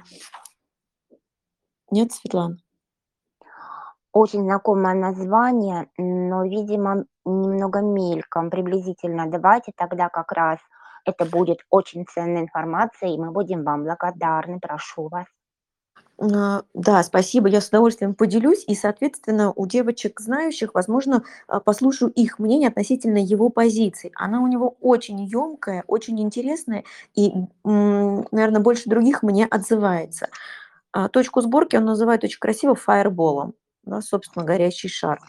Нет, Светлана? Очень знакомое название, но, видимо, немного мельком, приблизительно. Давайте тогда как раз это будет очень ценная информация, и мы будем вам благодарны. Прошу вас. А, да, спасибо, я с удовольствием поделюсь. И, соответственно, у девочек, знающих, возможно, а, послушаю их мнение относительно его позиции. Она у него очень ёмкая, очень интересная и, наверное, больше других мне отзывается. А, точку сборки он называет очень красиво фаерболом, да, собственно, горящий шар.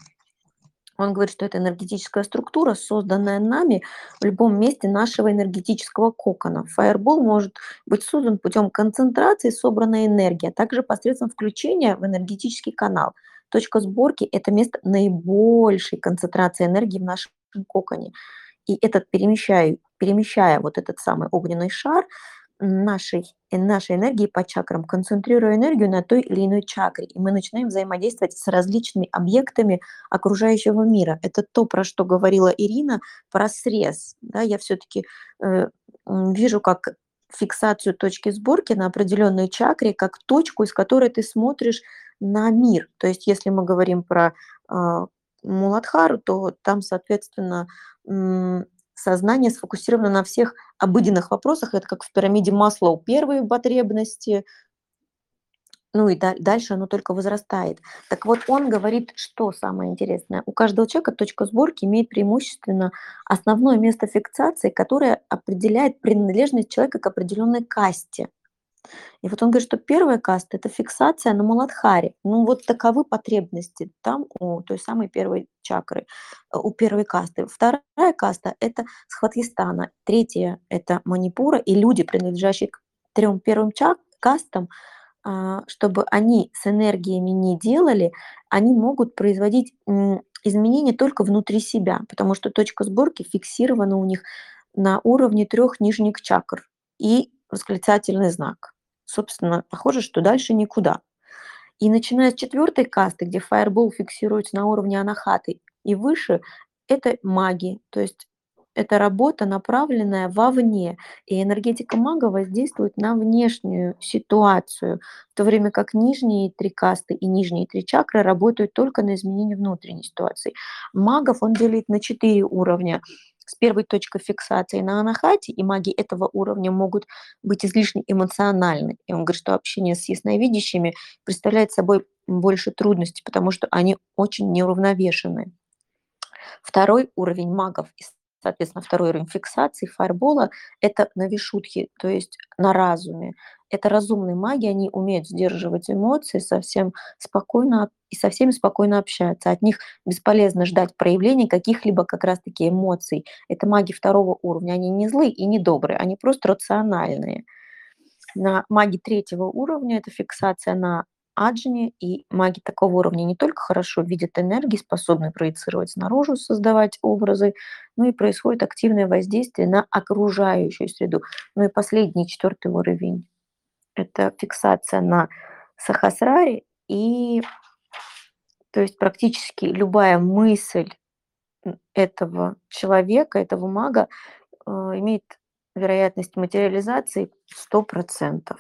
Он говорит, что это энергетическая структура, созданная нами в любом месте нашего энергетического кокона. Фаербол может быть создан путем концентрации собранной энергии, а также посредством включения в энергетический канал. Точка сборки – это место наибольшей концентрации энергии в нашем коконе. И этот перемещая, перемещая вот этот самый огненный шар – нашей, э, нашей энергии по чакрам, концентрируя энергию на той или иной чакре. И мы начинаем взаимодействовать с различными объектами окружающего мира. Это то, про что говорила Ирина, про срез. Да, я все-таки э, вижу как фиксацию точки сборки на определенной чакре, как точку, из которой ты смотришь на мир. То есть если мы говорим про э, Муладхару, то там, соответственно, сознание сфокусировано на всех обыденных вопросах. Это как в пирамиде Маслоу. Первые потребности, ну и дальше оно только возрастает. Так вот, он говорит, что самое интересное. У каждого человека точка сборки имеет преимущественно основное место фиксации, которое определяет принадлежность человека к определенной касте. И вот он говорит, что первая каста– это фиксация на Маладхаре. Ну вот таковы потребности там у той самой первой чакры, э, у первой касты. Вторая каста – это Схватхистана. Третья – это Манипура. И люди, принадлежащие к трем первым чак кастам, а, чтобы они с энергиями не делали, они могут производить изменения только внутри себя, потому что точка сборки фиксирована у них на уровне трех нижних чакр и восклицательный знак собственно, похоже, что дальше никуда. И начиная с четвертой касты, где фаербол фиксируется на уровне анахаты и выше, это маги, то есть это работа, направленная вовне, и энергетика мага воздействует на внешнюю ситуацию, в то время как нижние три касты и нижние три чакры работают только на изменение внутренней ситуации. Магов он делит на четыре уровня с первой точкой фиксации на анахате, и маги этого уровня могут быть излишне эмоциональны. И он говорит, что общение с ясновидящими представляет собой больше трудностей, потому что они очень неуравновешены. Второй уровень магов соответственно, второй уровень фиксации фаербола – это на вишутхе, то есть на разуме. Это разумные маги, они умеют сдерживать эмоции, совсем спокойно и со всеми спокойно общаются. От них бесполезно ждать проявления каких-либо как раз-таки эмоций. Это маги второго уровня, они не злые и не добрые, они просто рациональные. На маги третьего уровня это фиксация на аджине, и маги такого уровня не только хорошо видят энергии, способны проецировать наружу, создавать образы, но и происходит активное воздействие на окружающую среду. Ну и последний, четвертый уровень – это фиксация на сахасраре, и то есть практически любая мысль этого человека, этого мага э, имеет вероятность материализации 100%.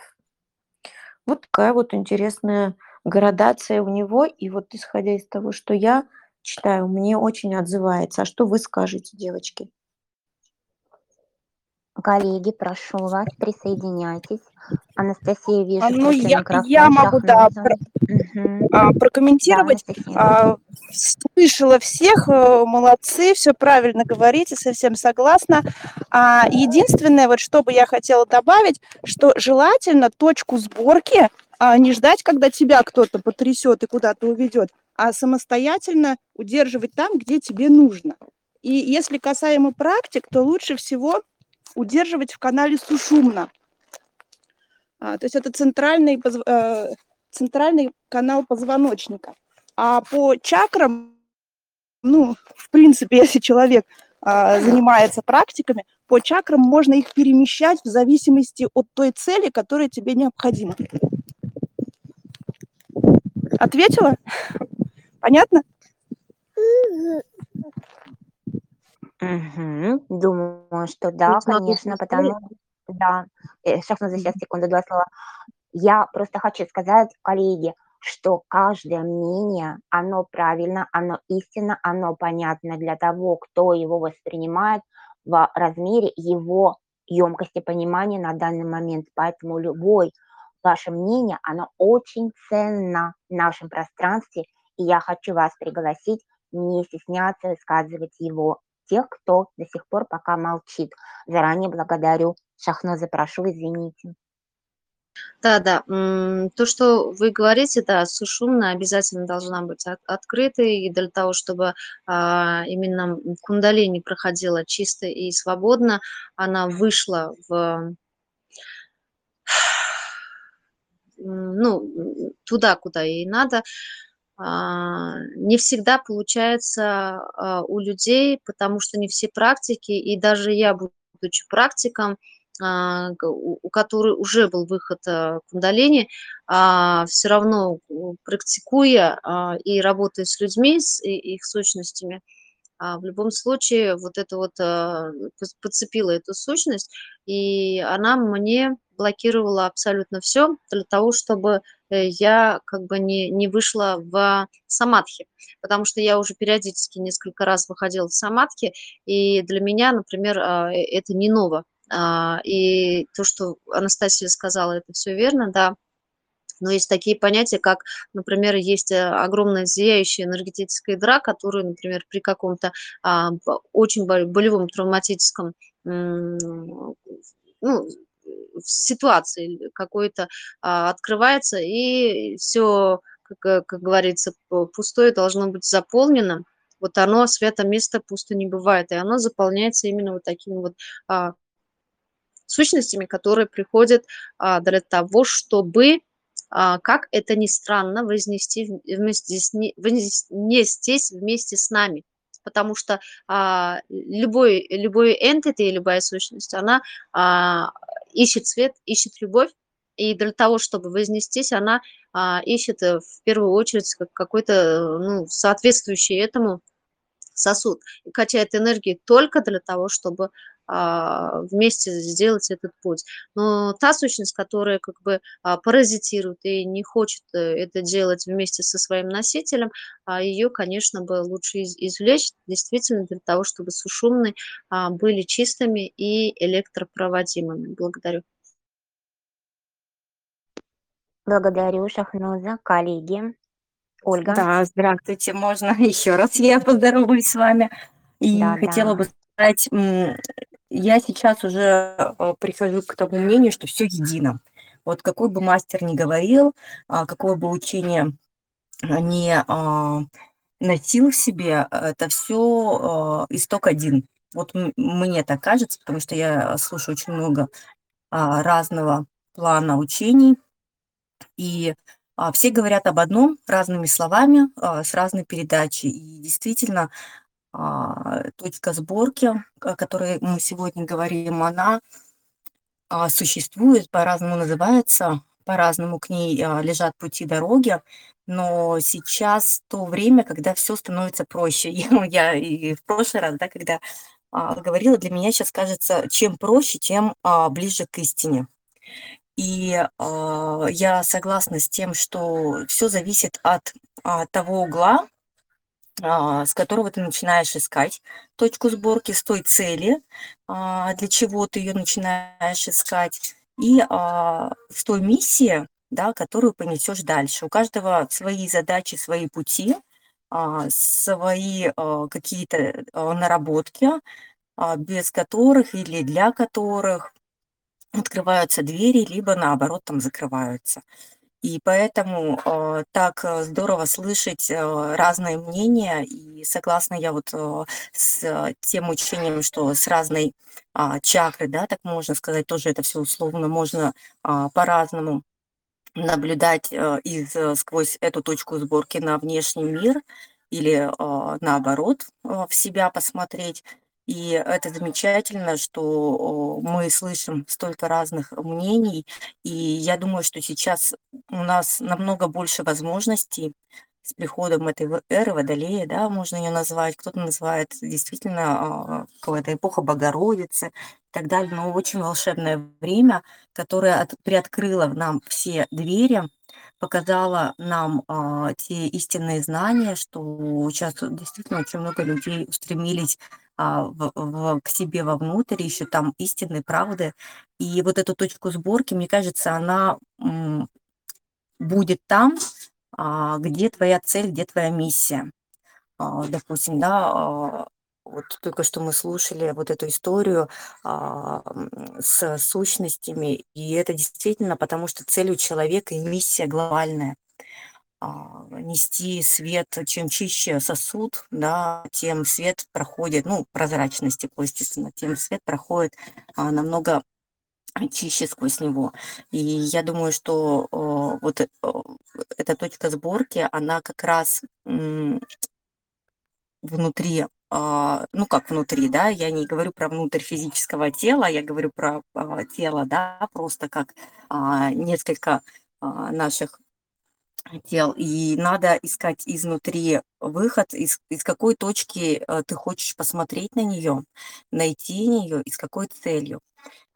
Вот такая вот интересная градация у него. И вот исходя из того, что я читаю, мне очень отзывается. А что вы скажете, девочки? Коллеги, прошу вас, присоединяйтесь. Анастасия, вижу, А, ну, я, я могу, да, про- Мгм. а, Да, прокомментировать. Анастасия. А, слышала всех, э, молодцы, все правильно говорите, совсем согласна. А, единственное, вот что бы я хотела добавить, что желательно точку сборки а, не ждать, когда тебя кто-то потрясет и куда-то уведет, а самостоятельно удерживать там, где тебе нужно. И если касаемо практик, то лучше всего удерживать в канале сушумно. А, то есть это центральный, э, центральный канал позвоночника. А по чакрам, ну, в принципе, [LAUGHS] если человек а, занимается практиками, по чакрам можно их перемещать в зависимости от той цели, которая тебе необходима. Ответила? [LAUGHS] Понятно? Мгм. Думаю, что да, Ведь надо конечно, потому да. Э, Шахназа, сейчас, секунду, 2 слова. Я просто хочу сказать, коллеги, что каждое мнение, оно правильно, оно истинно, оно понятно для того, кто его воспринимает в размере его емкости понимания на данный момент. Поэтому любое ваше мнение, оно очень ценно в нашем пространстве, и я хочу вас пригласить не стесняться высказывать его тех, кто до сих пор пока молчит. Заранее благодарю. Шахноза, прошу, извините. Да-да, м, то, что вы говорите, да, сушумна обязательно должна быть от- открытой, и для того, чтобы а, именно кундалини проходила чисто и свободно, она вышла в [SIGHS] ну, туда, куда ей надо, не всегда получается а, у людей, потому что не все практики, и даже я, будучи практиком, а, у которой уже был выход а, кундалини, все равно у- практикуя а, и работая с людьми, с их сущностями, а, в любом случае вот это вот а, подцепила эту сущность, и она мне блокировала абсолютно все для того, чтобы э, я как бы не, не вышла в самадхи, потому что я уже периодически несколько раз выходила в самадхи, и для меня, например, а, э, это не ново. А, И то, что Анастасия сказала, это все верно, да, но есть такие понятия, как, например, есть э, огромная зияющая энергетическая дыра, которую, например, при каком-то а, очень бол- болевом травматическом ну, в ситуации какой-то а, открывается, и все, как, э, как говорится, пустое должно быть заполнено. Вот оно, свято место пусто не бывает, и оно заполняется именно вот такими вот а, сущностями, которые приходят а, для того, чтобы, а, как это ни странно, вознести вместе с, вознестись вместе с нами. Потому что а, любой, любой entity, любая сущность, она а, ищет свет, ищет любовь, и для того, чтобы вознестись, она а, ищет э, в первую очередь как- какой-то э, ну, соответствующий этому сосуд. И качает энергию только для того, чтобы вместе сделать этот путь. Но та сущность, которая как бы а, паразитирует и не хочет э, это делать вместе со своим носителем, а, ее, конечно, бы лучше из- извлечь действительно для того, чтобы сушумные а, были чистыми и электропроводимыми. Благодарю. Благодарю, Шахноза. Коллеги. Ольга. Да, здравствуйте, можно [LAUGHS] еще раз я поздороваюсь с вами. И Да, хотела да. бы сказать, я сейчас уже э, прихожу к тому мнению, что все едино. Вот какой бы мастер ни говорил, а, какое бы учение а, не а, носил в себе, это все исток один. Вот мне так кажется, потому что я слушаю очень много разного плана учений, и все говорят об одном разными словами, с разной передачей. И действительно, точка сборки, о которой мы сегодня говорим, она а, существует, по-разному называется, по-разному к ней а, лежат пути дороги, но сейчас то время, когда все становится проще. [LAUGHS] Я, я и в прошлый раз, да, когда а, говорила, для меня сейчас кажется, чем проще, тем а, ближе к истине. И а, я согласна с тем, что все зависит от а, того угла, а, с которого ты начинаешь искать точку сборки, с той цели, а, для чего ты ее начинаешь искать, и а, с той миссии, да, которую понесешь дальше. У каждого свои задачи, свои пути, а, свои а, какие-то а, наработки, а, без которых или для которых открываются двери, либо наоборот там закрываются. И поэтому э, так э, здорово слышать э, разные мнения. И согласна я вот э, с тем учением, что с разной э, чакры, да, так можно сказать, тоже это все условно можно э, по-разному наблюдать э, из, э, сквозь эту точку сборки на внешний мир или э, наоборот э, в себя посмотреть. И это замечательно, что мы слышим столько разных мнений. И я думаю, что сейчас у нас намного больше возможностей с приходом этой эры Водолея, да, можно ее назвать. Кто-то называет действительно а, какая-то эпоха Богородицы и так далее. Но очень волшебное время, которое от- приоткрыло нам все двери, показала нам а, те истинные знания, что сейчас действительно очень много людей устремились а, в- в- к себе вовнутрь, ищут там истины, правды. И вот эту точку сборки, мне кажется, она м, будет там, а, где твоя цель, где твоя миссия. А, допустим, да, а, вот только что мы слушали вот эту историю а, с сущностями, и это действительно потому, что цель у человека и миссия глобальная нести свет, чем чище сосуд, да, тем свет проходит, ну, прозрачность стекло, естественно, тем свет проходит а, намного чище сквозь него. И я думаю, что о, вот э, эта точка сборки, она как раз м, внутри, а, ну как внутри, да, я не говорю про внутрь физического тела, я говорю про а, тело, да, просто как а, несколько а, наших тел. И надо искать изнутри выход, из, из какой точки э, ты хочешь посмотреть на нее, найти ее и с какой целью.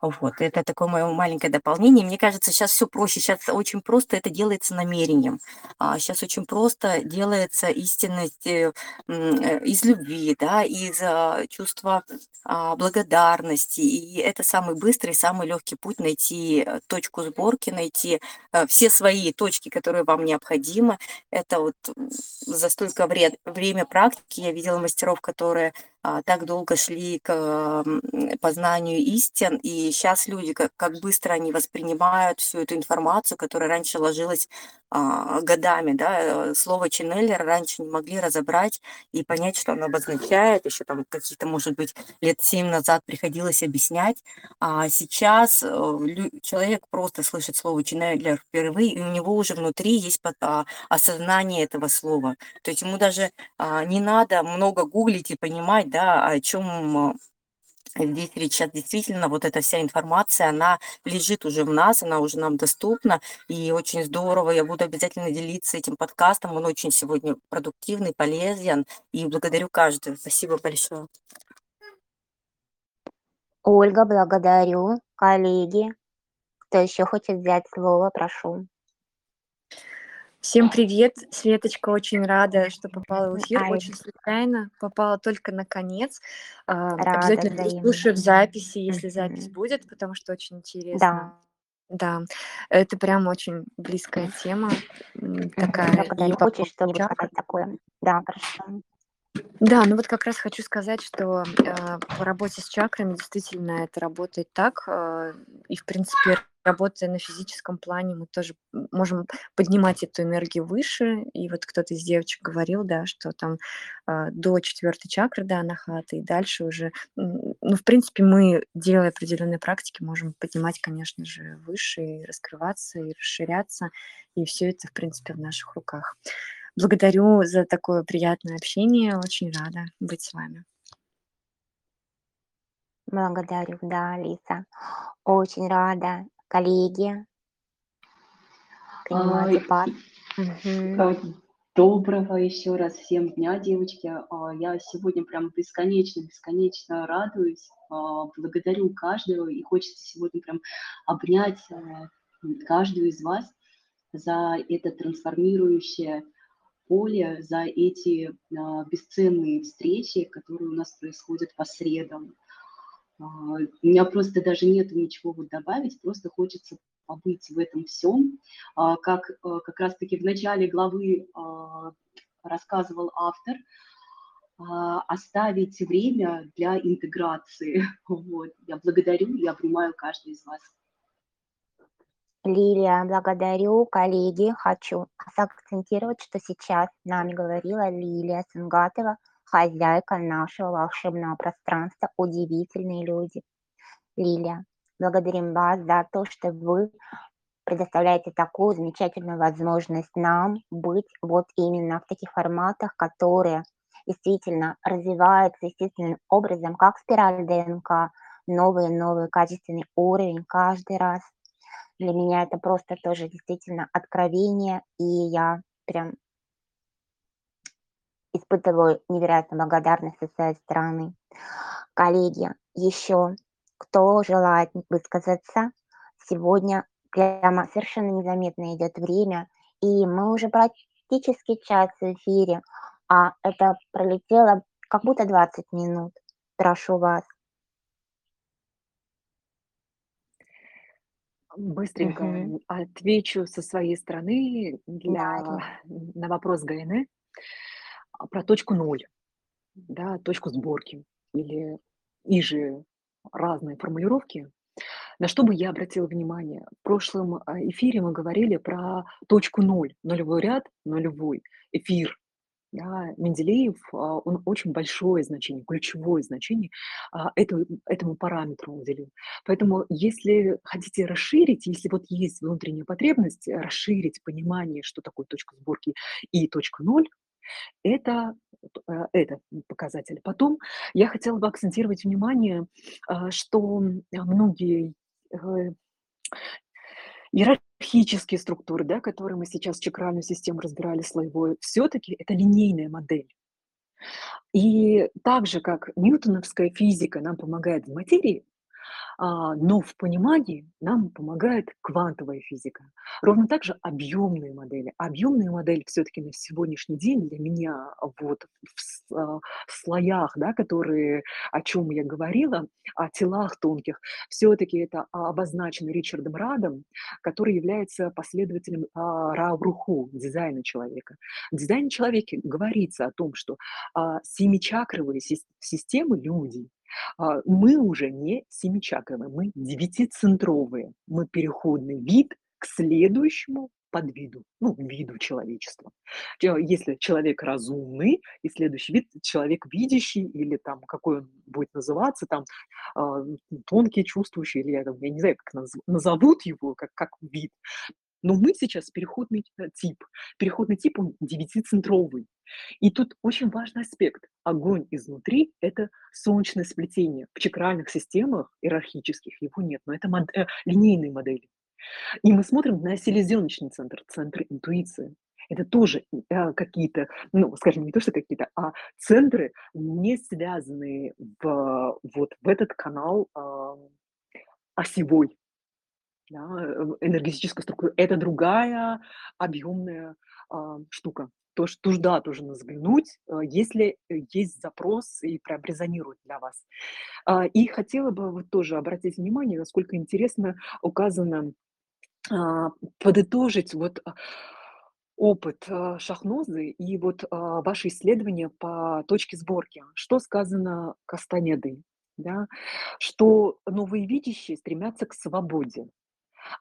Вот, это такое мое маленькое дополнение. Мне кажется, сейчас все проще. Сейчас очень просто это делается намерением. А, сейчас очень просто делается истинность э, э, из любви, да, из а, чувства а, благодарности. И это самый быстрый, самый легкий путь найти точку сборки, найти все свои точки, которые вам необходимы. Это вот за столько время практики я видела мастеров, которые так долго шли к м, познанию истин, и сейчас люди, как, быстро они воспринимают всю эту информацию, которая раньше ложилась а, годами, да, э, слово Ченнеллер раньше не могли разобрать и понять, что оно обозначает, еще там каких-то, может быть, лет семь назад приходилось объяснять, а сейчас э, человек просто слышит слово Ченнеллер впервые, и у него уже внутри есть а, осознание этого слова, то есть ему даже а, не надо много гуглить и понимать, да, о чем здесь речь. Сейчас действительно вот эта вся информация, она лежит уже в нас, она уже нам доступна, и очень здорово. Я буду обязательно делиться этим подкастом, он очень сегодня продуктивный, полезен, и благодарю каждого. Спасибо большое. Ольга, благодарю. Коллеги, кто еще хочет взять слово, прошу. Всем привет, Светочка, очень рада, что попала в эфир, Ай, очень случайно, попала только на конец. Рада Обязательно взаимно. в записи, если запись будет, потому что очень Да. интересно. Да, это прям очень близкая тема такая. И Благодарю. по Хочешь чакр. сказать такое? Да, хорошо. Да, ну вот как раз хочу сказать, что э, по работе с чакрами действительно это работает так, э, и в принципе работая на физическом плане, мы тоже можем поднимать эту энергию выше. И вот кто-то из девочек говорил, да, что там э, до четвертой чакры, да, анахаты, и дальше уже, ну, в принципе, мы, делая определенные практики, можем поднимать, конечно же, выше, и раскрываться, и расширяться, и все это, в принципе, в наших руках. Благодарю за такое приятное общение. Очень рада быть с вами. Благодарю, да, Алиса. Очень рада. Коллеги, Доброго еще раз всем дня, девочки. А, Я сегодня прям бесконечно-бесконечно радуюсь. А, Благодарю каждого и хочется сегодня прям обнять а, каждую из вас за это трансформирующее поле, за эти а, бесценные встречи, которые у нас происходят по средам. А, У меня просто даже нет ничего вот добавить, просто хочется побыть в этом всем. А, Как как раз-таки в начале главы рассказывал автор, оставить время для интеграции. [LAUGHS] Вот. Я благодарю и обнимаю каждую из вас. Лилия, благодарю. Коллеги, хочу акцентировать, что сейчас с нами говорила Лилия Сунгатова, хозяйка нашего волшебного пространства «Удивительные люди». Лилия, благодарим вас за то, что вы предоставляете такую замечательную возможность нам быть вот именно в таких форматах, которые действительно развиваются естественным образом, как спираль ДНК, новый-новый качественный уровень каждый раз. Для меня это просто тоже действительно откровение, и я прям испытываю невероятную благодарность со своей стороны. Коллеги, еще кто желает высказаться, сегодня прямо совершенно незаметно идет время, и мы уже практически час в эфире, а это пролетело как будто 20 минут. Прошу вас. Быстренько Мгм. отвечу со своей стороны Да, для, [LAUGHS] Ирина. на вопрос Гайны а, про точку ноль, да, точку сборки или иже разные формулировки. На что бы я обратила внимание? В прошлом а, эфире мы говорили про точку ноль, нулевой ряд, нулевой эфир. Да, Менделеев, а, он очень большое значение, ключевое значение а, этому, этому параметру уделил. Поэтому если хотите расширить, если вот есть внутренняя потребность расширить понимание, что такое точка сборки и точка ноль, это, э, это показатель. Потом я хотела бы акцентировать внимание, а, что многие э, Иерархические структуры, да, которые мы сейчас чакральную систему разбирали слоевой, все-таки это линейная модель. И так же, как ньютоновская физика нам помогает в материи, но в понимании нам помогает квантовая физика. Ровно так же объемные модели. Объемные модели все-таки на сегодняшний день для меня вот в, а, в слоях, да, которые, о чем я говорила, о телах тонких, все-таки это обозначено Ричардом Радом, который является последователем а, Рауруху, дизайна человека. В дизайне человека говорится о том, что а, семичакровые сис- системы люди, а, мы уже не семичаковые, мы девятицентровые. Мы переходный вид к следующему подвиду, ну, виду человечества. Че- Если человек разумный, и следующий вид человек видящий, или там какой он будет называться, там а, тонкий чувствующий, или я, там, я не знаю, как наз- назовут его, как, как вид. Но мы сейчас переходный э, тип. Переходный тип, он девятицентровый. И тут очень важный аспект. Огонь изнутри– это солнечное сплетение. В чакральных системах иерархических его нет, но это мод- э, линейные модели. И мы смотрим на селезеночный центр, центр интуиции. Это тоже э, какие-то, ну, скажем, не то, что какие-то, а центры, не связанные в, вот в этот канал а, осевой, да, э, энергетическую структуру. Это другая объемная а, штука. То, что туда тоже надо заглянуть, э, если э, есть запрос и прям резонирует для вас. А, И хотела бы вот тоже обратить внимание, насколько интересно указано а, подытожить вот а, опыт Шахнозы и вот ваши исследования по точке сборки. Что сказано Кастанедой? Да? Что новые видящие стремятся к свободе.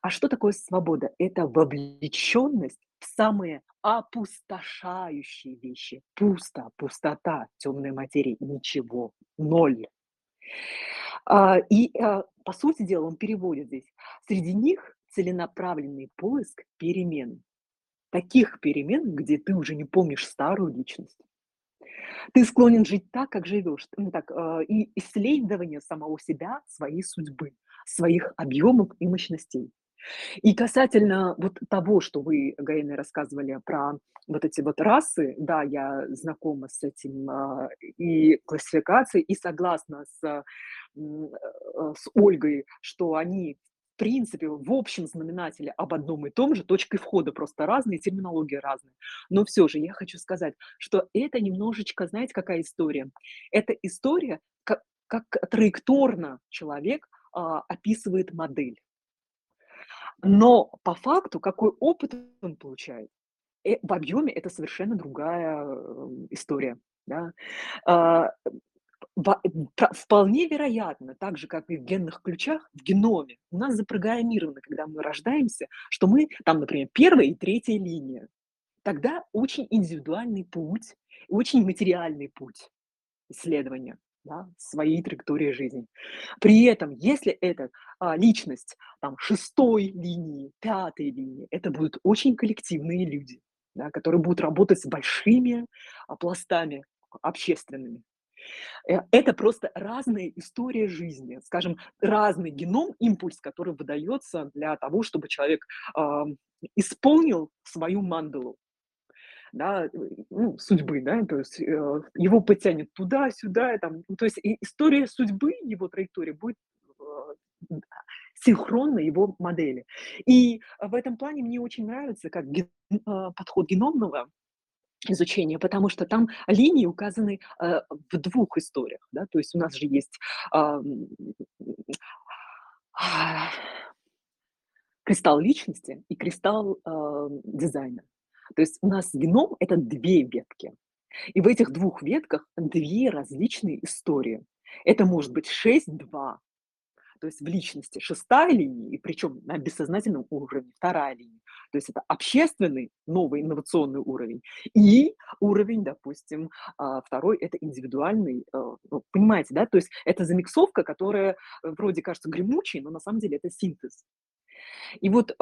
А что такое свобода? Это вовлеченность самые опустошающие вещи. Пусто, пустота, темной материи, ничего, ноль. А, И, а, по сути дела, он переводит здесь. Среди них целенаправленный поиск перемен. Таких перемен, где ты уже не помнишь старую личность. Ты склонен жить так, как живешь. Так, а, и исследование самого себя, своей судьбы, своих объемов и мощностей. И касательно вот того, что вы, Гаина, рассказывали про вот эти вот расы, да, я знакома с этим а, и классификацией, и согласна с, э, с Ольгой, что они в принципе, в общем знаменателе об одном и том же, точкой входа просто разные, терминология разная. Но все же я хочу сказать, что это немножечко, знаете, какая история? Это история, как, как траекторно человек а, описывает модель. Но по факту, какой опыт он получает, э, в объеме это совершенно другая э, история. Да? А, про- вполне вероятно, так же, как и в генных ключах, в геноме у нас запрограммировано, когда мы рождаемся, что мы там, например, первая и третья линия. Тогда очень индивидуальный путь, очень материальный путь исследования да, своей траектории жизни. При этом, если это а, личность там, шестой линии, пятой линии, это будут очень коллективные люди, да, которые будут работать с большими а, пластами общественными. Э, это просто разная история жизни, скажем, разный геном, импульс, который выдается для того, чтобы человек э, исполнил свою мандалу да, э, ну, судьбы, да, то есть э, его потянет туда, сюда, там, ну, то есть история судьбы, его траектория будет э, синхронно его модели. И в этом плане мне очень нравится как ген, э, подход геномного изучения, потому что там линии указаны э, в двух историях, да, то есть у нас же есть э, кристалл личности и кристалл э, дизайна. То есть у нас геном – это две ветки. И в этих двух ветках две различные истории. Это может быть 6-2, то есть в личности шестая линия, и причем на бессознательном уровне вторая линия. То есть это общественный новый инновационный уровень и уровень, допустим, а, второй – это индивидуальный. Э, ну, понимаете, да? То есть это замиксовка, которая вроде кажется гремучей, но на самом деле это синтез. И вот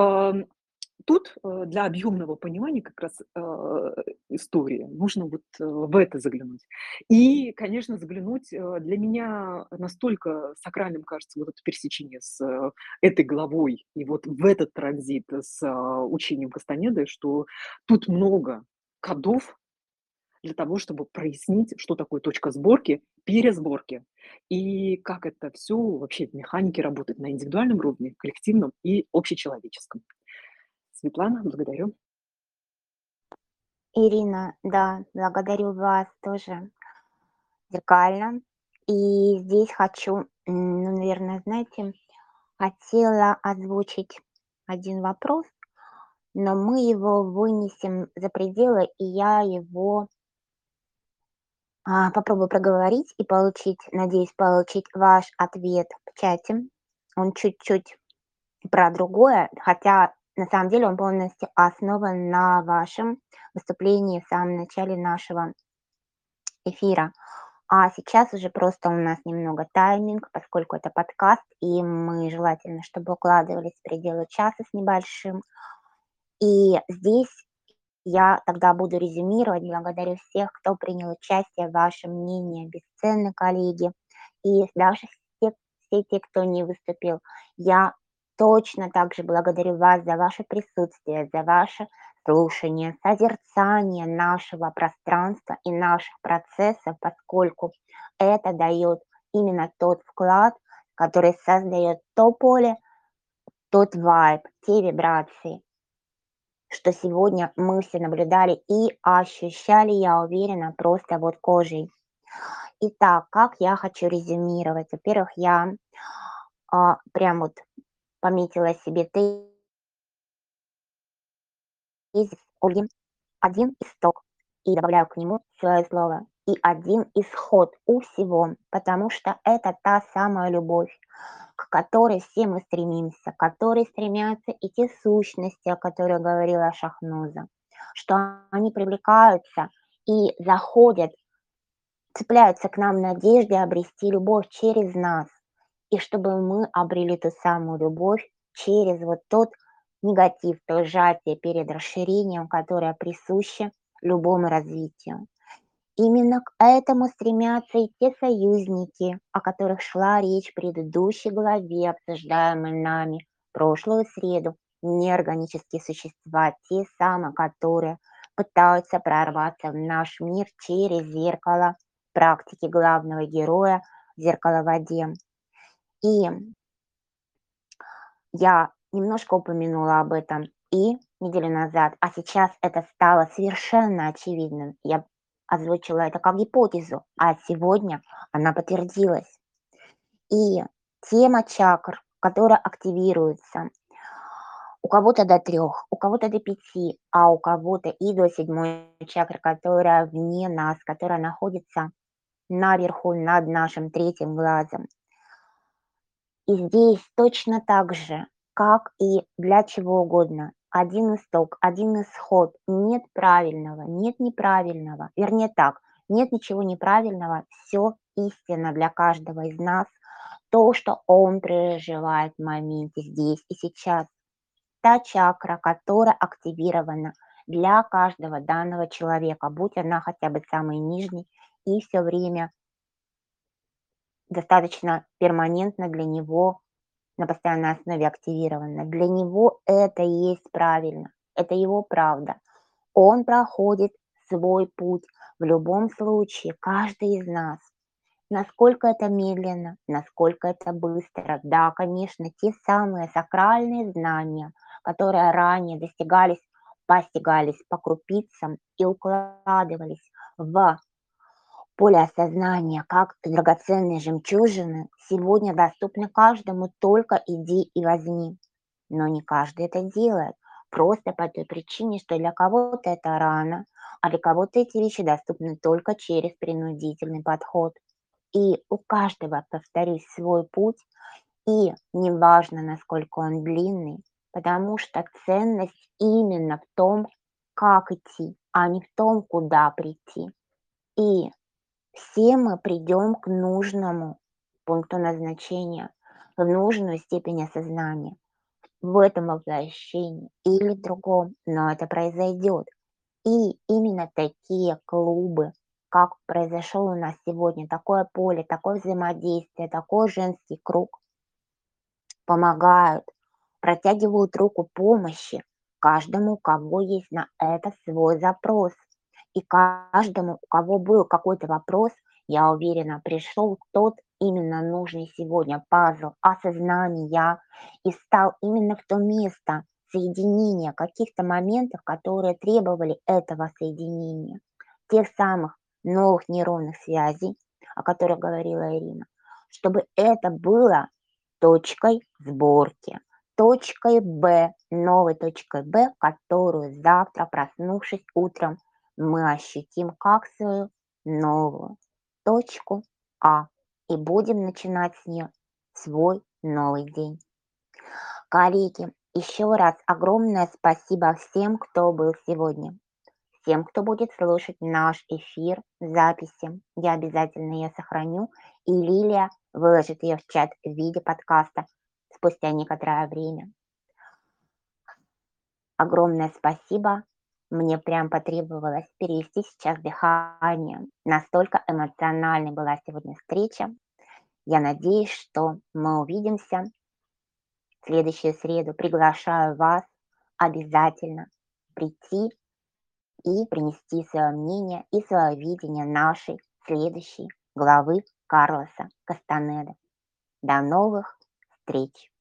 Тут э, для объемного понимания как раз э, истории нужно вот э, в это заглянуть. И, конечно, заглянуть для меня настолько сакральным кажется вот это пересечение с этой главой и вот в этот транзит с учением Кастанеды, что тут много кодов для того, чтобы прояснить, что такое точка сборки, пересборки, и как это все вообще в механике работает на индивидуальном уровне, коллективном и общечеловеческом. Светлана, благодарю. Ирина, да, благодарю вас тоже зеркально. И здесь хочу, ну, наверное, знаете, хотела озвучить один вопрос, но мы его вынесем за пределы, и я его а, попробую проговорить и получить, надеюсь, получить ваш ответ в чате. Он чуть-чуть про другое, хотя на самом деле он полностью основан на вашем выступлении в самом начале нашего эфира. А сейчас уже просто у нас немного тайминг, поскольку это подкаст, и мы желательно, чтобы укладывались в пределы часа с небольшим. И здесь я тогда буду резюмировать. Благодарю всех, кто принял участие. Ваше мнение бесценно, коллеги. И даже все, все те, кто не выступил. Я Точно так же благодарю вас за ваше присутствие, за ваше слушание, созерцание нашего пространства и наших процессов, поскольку это дает именно тот вклад, который создает то поле, тот вайб, те вибрации, что сегодня мы все наблюдали и ощущали, я уверена, просто вот кожей. Итак, как я хочу резюмировать? Во-первых, я а, прям вот пометила себе тезис Ольги. Один исток. И добавляю к нему свое слово. И один исход у всего, потому что это та самая любовь, к которой все мы стремимся, к которой стремятся и те сущности, о которых говорила Шахнуза, что они привлекаются и заходят, цепляются к нам в надежде обрести любовь через нас и чтобы мы обрели ту самую любовь через вот тот негатив, то сжатие перед расширением, которое присуще любому развитию. Именно к этому стремятся и те союзники, о которых шла речь в предыдущей главе, обсуждаемой нами прошлую среду, неорганические существа, те самые, которые пытаются прорваться в наш мир через зеркало практики главного героя, зеркало в воде. И я немножко упомянула об этом и неделю назад, а сейчас это стало совершенно очевидным. Я озвучила это как гипотезу, а сегодня она подтвердилась. И тема чакр, которая активируется, у кого-то до трех, у кого-то до пяти, а у кого-то и до седьмой чакры, которая вне нас, которая находится наверху над нашим третьим глазом. И здесь точно так же, как и для чего угодно, один исток, один исход. Нет правильного, нет неправильного. Вернее так, нет ничего неправильного, все истина для каждого из нас. То, что он переживает в моменте здесь и сейчас. Та чакра, которая активирована для каждого данного человека, будь она хотя бы самой нижней, и все время достаточно перманентно для него на постоянной основе активировано. Для него это и есть правильно, это его правда. Он проходит свой путь в любом случае, каждый из нас. Насколько это медленно, насколько это быстро. Да, конечно, те самые сакральные знания, которые ранее достигались, постигались по крупицам и укладывались в поле осознания, как драгоценные жемчужины, сегодня доступны каждому, только иди и возьми. Но не каждый это делает, просто по той причине, что для кого-то это рано, а для кого-то эти вещи доступны только через принудительный подход. И у каждого, повторюсь, свой путь, и неважно, насколько он длинный, потому что ценность именно в том, как идти, а не в том, куда прийти. И все мы придем к нужному пункту назначения, в нужную степень осознания, в этом воплощении или другом, но это произойдет. И именно такие клубы, как произошел у нас сегодня, такое поле, такое взаимодействие, такой женский круг, помогают, протягивают руку помощи каждому, у кого есть на это свой запрос. И каждому, у кого был какой-то вопрос, я уверена, пришел тот именно нужный сегодня пазл осознания и стал именно в то место соединения каких-то моментов, которые требовали этого соединения, тех самых новых нейронных связей, о которых говорила Ирина, чтобы это было точкой сборки, точкой Б, новой точкой Б, которую завтра, проснувшись утром, мы ощутим как свою новую точку А и будем начинать с нее свой новый день. Коллеги, еще раз огромное спасибо всем, кто был сегодня. Всем, кто будет слушать наш эфир в записи. Я обязательно ее сохраню. И Лилия выложит ее в чат в виде подкаста спустя некоторое время. Огромное спасибо мне прям потребовалось перевести сейчас дыхание. Настолько эмоциональной была сегодня встреча. Я надеюсь, что мы увидимся в следующую среду. Приглашаю вас обязательно прийти и принести свое мнение и свое видение нашей следующей главы Карлоса Кастанеда. До новых встреч!